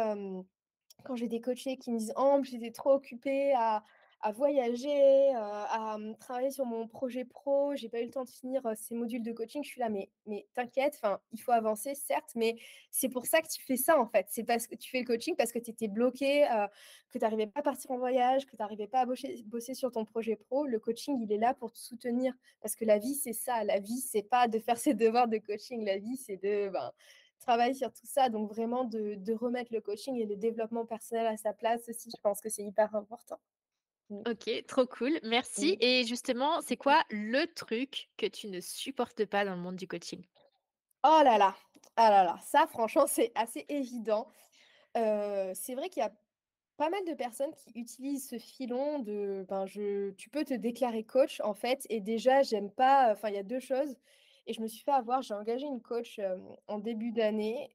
quand j'ai des coachés qui me disent: «Oh, j'étais trop occupée à à voyager, heu, à, mmh, travailler sur mon projet pro, j'ai pas eu le temps de finir, ces modules de coaching». Je suis là: «Mais mais t'inquiète, il faut avancer certes, mais c'est pour ça que tu fais ça, en fait. C'est parce que tu fais le coaching parce que tu étais bloquée, heu, que tu arrivais pas à partir en voyage, que tu arrivais pas à boscher bosser sur ton projet pro. Le coaching, il est là pour te soutenir parce que la vie, c'est ça. La vie, c'est pas de faire ses devoirs de coaching. La vie, c'est de, ben, travailler sur tout ça, donc vraiment de de remettre le coaching et le développement personnel à sa place aussi, je pense que c'est hyper important. Mmh. OK, trop cool, merci et justement, c'est quoi le truc que tu ne supportes pas dans le monde du coaching? Oh là là! Ah là là, ça franchement, c'est assez évident. C'est vrai qu'il y a pas mal de personnes qui utilisent ce filon de, ben, je tu peux te déclarer coach, en fait et déjà j'aime pas, enfin, il y a 2 choses et je me suis fait avoir. J'ai engagé une coach, en début d'année,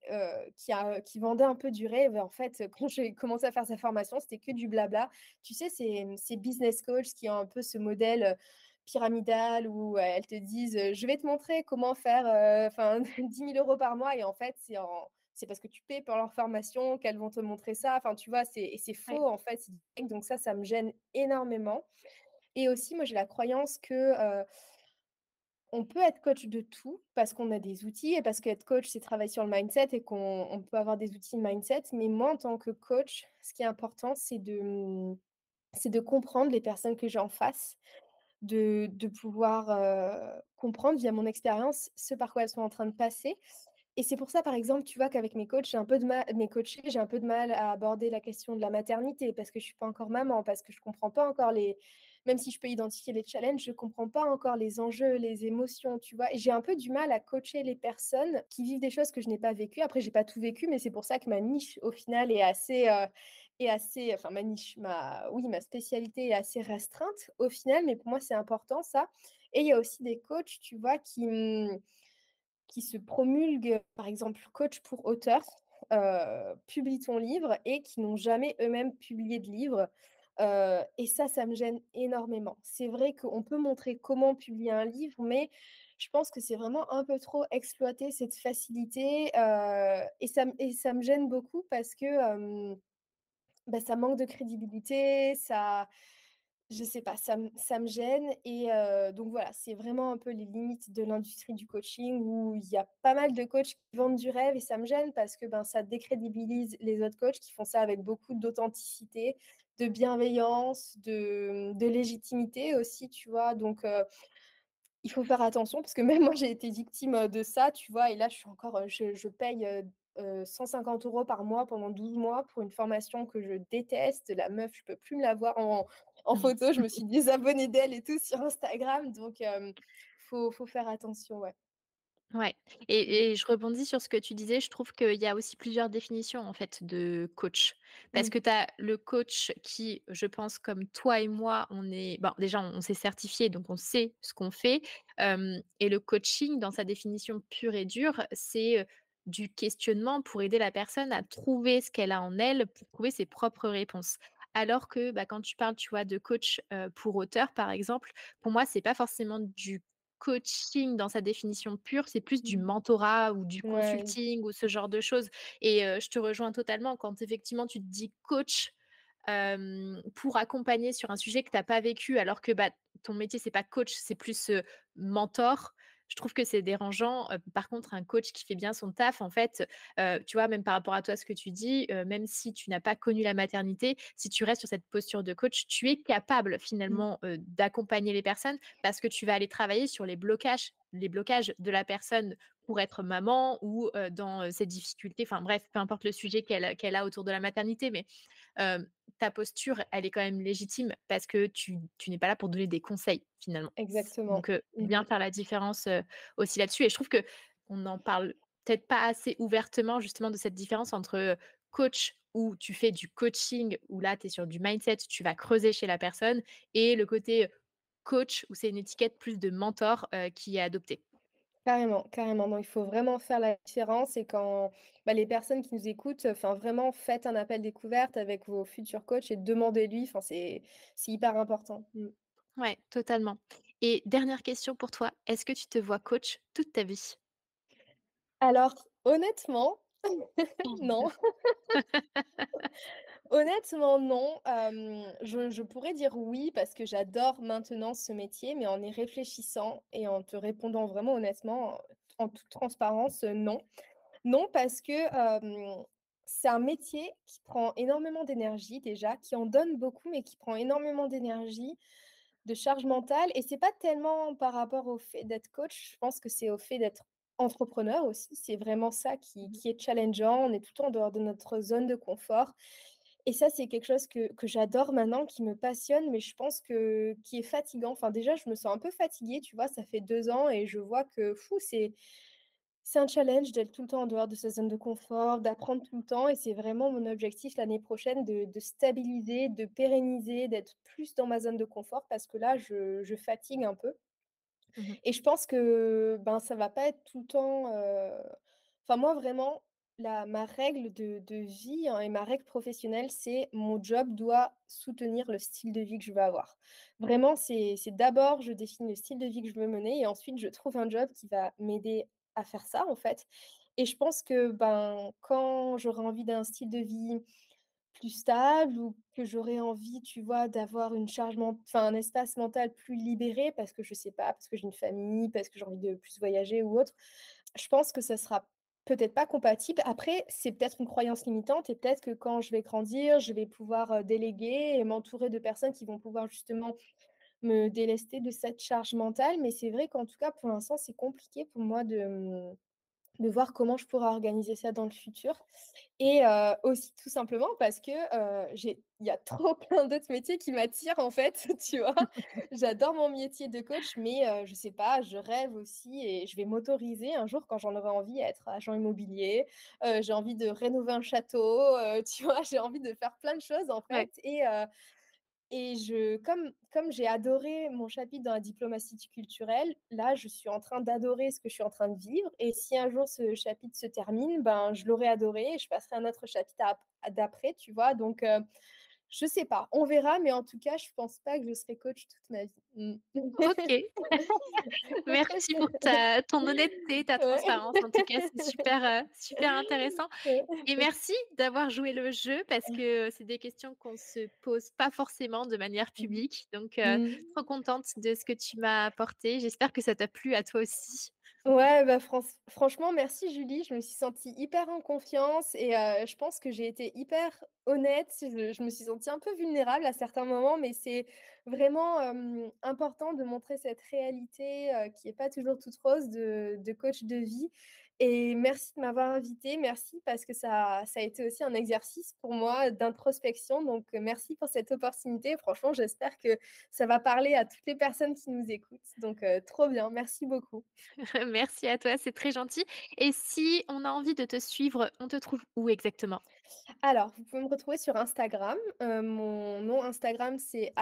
qui a qui vendait un peu du rêve en fait, quand j'ai commencé à faire sa formation, c'était que du blabla. Tu sais, ces, ces business coach qui ont un peu ce modèle, pyramidal où, elles te disent, «Je vais te montrer comment faire, heu, enfin 10 000 € par mois» et en fait, c'est en c'est parce que tu payes pour leur formation qu'elles vont te montrer ça. Enfin, tu vois? C'est et c'est Ouais. faux, en fait, donc ça, ça me gêne énormément et aussi, moi, j'ai la croyance que, on peut être coach de tout parce qu'on a des outils et parce qu'être coach, c'est travailler sur le mindset et qu'on on peut avoir des outils de mindset. Mais moi, en tant que coach, ce qui est important, c'est de, mmh, c'est de comprendre les personnes que j'ai en face, de de pouvoir, comprendre via mon expérience ce par quoi elles sont en train de passer et c'est pour ça, par exemple, tu vois, qu'avec mes coachs, j'ai un peu de mal mes coachés, j'ai un peu de mal à aborder la question de la maternité parce que je suis pas encore maman, parce que je comprends pas encore les même si je peux identifier les challenges, je comprends pas encore les enjeux, les émotions, tu vois? J'ai un peu du mal à coacher les personnes qui vivent des choses que je n'ai pas vécues. Après, j'ai pas tout vécu, mais c'est pour ça que ma niche, au final, est assez, heu, est assez enfin ma niche, ma oui, ma spécialité est assez restreinte, au final, mais pour moi, c'est important ça et il y a aussi des coachs, tu vois, qui, mmh qui se promulguent, par exemple, coach pour auteur, heu, publie ton livre et qui n'ont jamais eux-mêmes publié de livre, et ça, ça me gêne énormément. C'est vrai qu'on peut montrer comment publier un livre, mais je pense que c'est vraiment un peu trop exploiter cette facilité, et ça me gêne beaucoup parce que, bah, ça manque de crédibilité, ça je sais pas, ça me gêne et donc voilà, c'est vraiment un peu les limites de l'industrie du coaching où il y a pas mal de coachs qui vendent du rêve et ça me gêne parce que, ben, ça décrédibilise les autres coachs qui font ça avec beaucoup d'authenticité, de bienveillance, de, mmh, de légitimité aussi, tu vois? Donc Il faut faire attention parce que même moi j'ai été victime, de ça, tu vois? Et là je suis encore, je je paye, heu heu, 150 € par mois pendant 12 mois pour une formation que je déteste. La meuf, je peux plus me la voir en en photo, je me suis désabonnée d'elle et tout sur Instagram donc hem, faut faut faire attention, ouais. Ouais et et je rebondis sur ce que tu disais, je trouve qu'il y a aussi plusieurs définitions en fait de coach. Parce Mmh. que tu as le coach qui, je pense comme toi et moi, on est bon déjà on on s'est certifié donc on sait ce qu'on fait, hem et le coaching dans sa définition pure et dure, c'est, heu, du questionnement pour aider la personne à trouver ce qu'elle a en elle, pour trouver ses propres réponses. Alors que, bah, quand tu parles, tu vois, de coach, heu, pour auteur par exemple, pour moi c'est pas forcément du Coaching dans sa définition pure, c'est plus du Mmh. mentorat ou du Ouais. consulting ou ce genre de choses et je te rejoins totalement quand effectivement tu te dis coach, pour accompagner sur un sujet que tu as pas vécu alors que, bah, ton métier c'est pas coach, c'est plus, mentor. Je trouve que c'est dérangeant. Par contre, un coach qui fait bien son taf, en fait, tu vois, même par rapport à toi, ce que tu dis, même si tu n'as pas connu la maternité, si tu restes sur cette posture de coach, tu es capable Mmh. finalement, d'accompagner les personnes parce que tu vas aller travailler sur les blocages les blocages de la personne pour être maman ou, dans, ses difficultés, enfin bref, peu importe le sujet qu'elle a autour de la maternité. Mais, ta posture, elle est quand même légitime parce que tu tu n'es pas là pour donner des conseils finalement. Exactement. donc, bien Mmh faire la différence, aussi là-dessus et je trouve qu'on n'en parle peut-être pas assez ouvertement justement de cette différence entre, coach où tu fais du coaching, où là tu es sur du mindset, tu vas creuser chez la personne et le côté, coach où c'est une étiquette plus de mentor, qui est adoptée. Carrément, carrément. Non, il faut vraiment faire la différence et quand, bah, les personnes qui nous écoutent, enfin, vraiment faites un appel découverte avec vos futurs coachs et demandez-lui, enfin, c'est c'est hyper important. Ouais, totalement et dernière question pour toi, est-ce que tu te vois coach toute ta vie? Alors, honnêtement, non. Honnêtement, non. Je je pourrais dire oui parce que j'adore maintenant ce métier, mais en y réfléchissant et en te répondant vraiment honnêtement, en toute transparence, heu, non. Non, parce que, c'est un métier qui prend énormément d'énergie déjà, qui en donne beaucoup, mais qui prend énormément d'énergie, de charge mentale et c'est pas tellement par rapport au fait d'être coach, je pense que c'est au fait d'être entrepreneur aussi. C'est vraiment ça qui Mmh qui est challengeant. On est tout le temps en dehors de notre zone de confort et ça, c'est quelque chose que que j'adore maintenant, qui me passionne, mais je pense que qui est fatigant. Enfin, déjà, je me sens un peu fatiguée, tu vois? Ça fait 2 ans et je vois que, fou, c'est c'est un challenge d'être tout le temps en dehors de sa zone de confort, d'apprendre tout le temps et c'est vraiment mon objectif l'année prochaine de de stabiliser, de pérenniser, d'être plus dans ma zone de confort parce que là, je je fatigue un peu. mh. Et je pense que, ben, ça va pas être tout le temps, enfin moi vraiment, la ma règle de vie, hein, et ma règle professionnelle, c'est mon job doit soutenir le style de vie que je veux avoir. Vraiment, c'est d'abord je définis le style de vie que je veux mener et ensuite je trouve un job qui va m'aider à faire ça, en fait. Et je pense que, ben, quand j'aurai envie d'un style de vie plus stable ou que j'aurais envie, tu vois, d'avoir une charge un espace mental plus libéré parce que je sais pas, parce que j'ai une famille, parce que j'ai envie de plus voyager ou autre. Je pense que ça sera peut-être pas compatible. Après, c'est peut-être une croyance limitante et peut-être que quand je vais grandir, je vais pouvoir, heu, déléguer et m'entourer de personnes qui vont pouvoir justement me délester de cette charge mentale. Mais c'est vrai qu'en tout cas, pour l'instant, c'est compliqué pour moi de, mmh, de voir comment je pourrais organiser ça dans le futur. Et aussi tout simplement parce que, j'ai il y a trop plein d'autres métiers qui m'attirent en fait, tu vois? J'adore mon métier de coach, mais heu, je sais pas, je rêve aussi et je vais m'autoriser un jour quand j'en aurai envie à être agent immobilier. J'ai envie de rénover un château, tu vois? J'ai envie de faire plein de choses en Ouais. fait et et je comme comme j'ai adoré mon chapitre dans la diplomatie culturelle, là, je suis en train d'adorer ce que je suis en train de vivre et si un jour ce chapitre se termine, ben, je l'aurai adoré et je passerai un autre chapitre d'après, tu vois? Donc heu, je sais pas, on verra, mais en tout cas, je pense pas que je serai coach toute ma vie. OK. Merci pour ta ton honnêteté, ta Ouais. transparence. En tout cas, c'est super, heu, super intéressant et merci d'avoir joué le jeu parce que c'est des questions qu'on se pose pas forcément de manière Mmh. publique. Donc, heu, Mmh. trop contente de ce que tu m'as apporté. J'espère que ça t'a plu à toi aussi. Ouais, bah, franc franchement, merci Julie. Je me suis sentie hyper en confiance et je pense que j'ai été hyper honnête. Je me suis sentie un peu vulnérable à certains moments, mais c'est vraiment, important de montrer cette réalité, qui est pas toujours toute rose de coach de vie et merci de m'avoir invitée. Merci parce que ça a été aussi un exercice pour moi d'introspection, donc heu, merci pour cette opportunité. Franchement, j'espère que ça va parler à toutes les personnes qui nous écoutent, donc heu, trop bien. Merci beaucoup. Merci à toi, c'est très gentil et si on a envie de te suivre, on te trouve où exactement? Alors, vous pouvez me retrouver sur Instagram. Heu, mon nom Instagram, c'est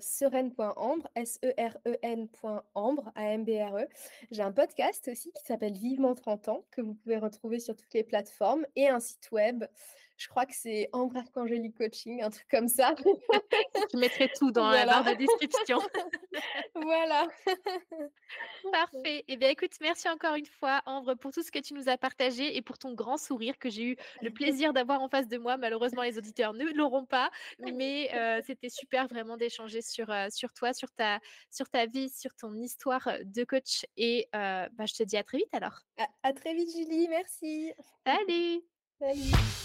@sereine.ambre, S-E-R-E-N point ambre, A-M-B-R-E. J'ai un podcast aussi qui s'appelle Vivement 30 ans, que vous pouvez retrouver sur toutes les plateformes et un site web. Je crois que c'est Ambre Arcangeli Coaching, un truc comme ça. Je mettrai tout dans la barre de description. voilà. Parfait. Eh bien, écoute, merci encore une fois, Ambre, pour tout ce que tu nous as partagé et pour ton grand sourire que j'ai eu le plaisir d'avoir en face de moi. Malheureusement, les auditeurs ne l'auront pas, mais heu, c'était super vraiment d'échanger sur, heu, sur toi, sur ta sur ta vie, sur ton histoire, de coach et heu, bah, je te dis à très vite alors. À à très vite Julie, merci. Salut! Salut.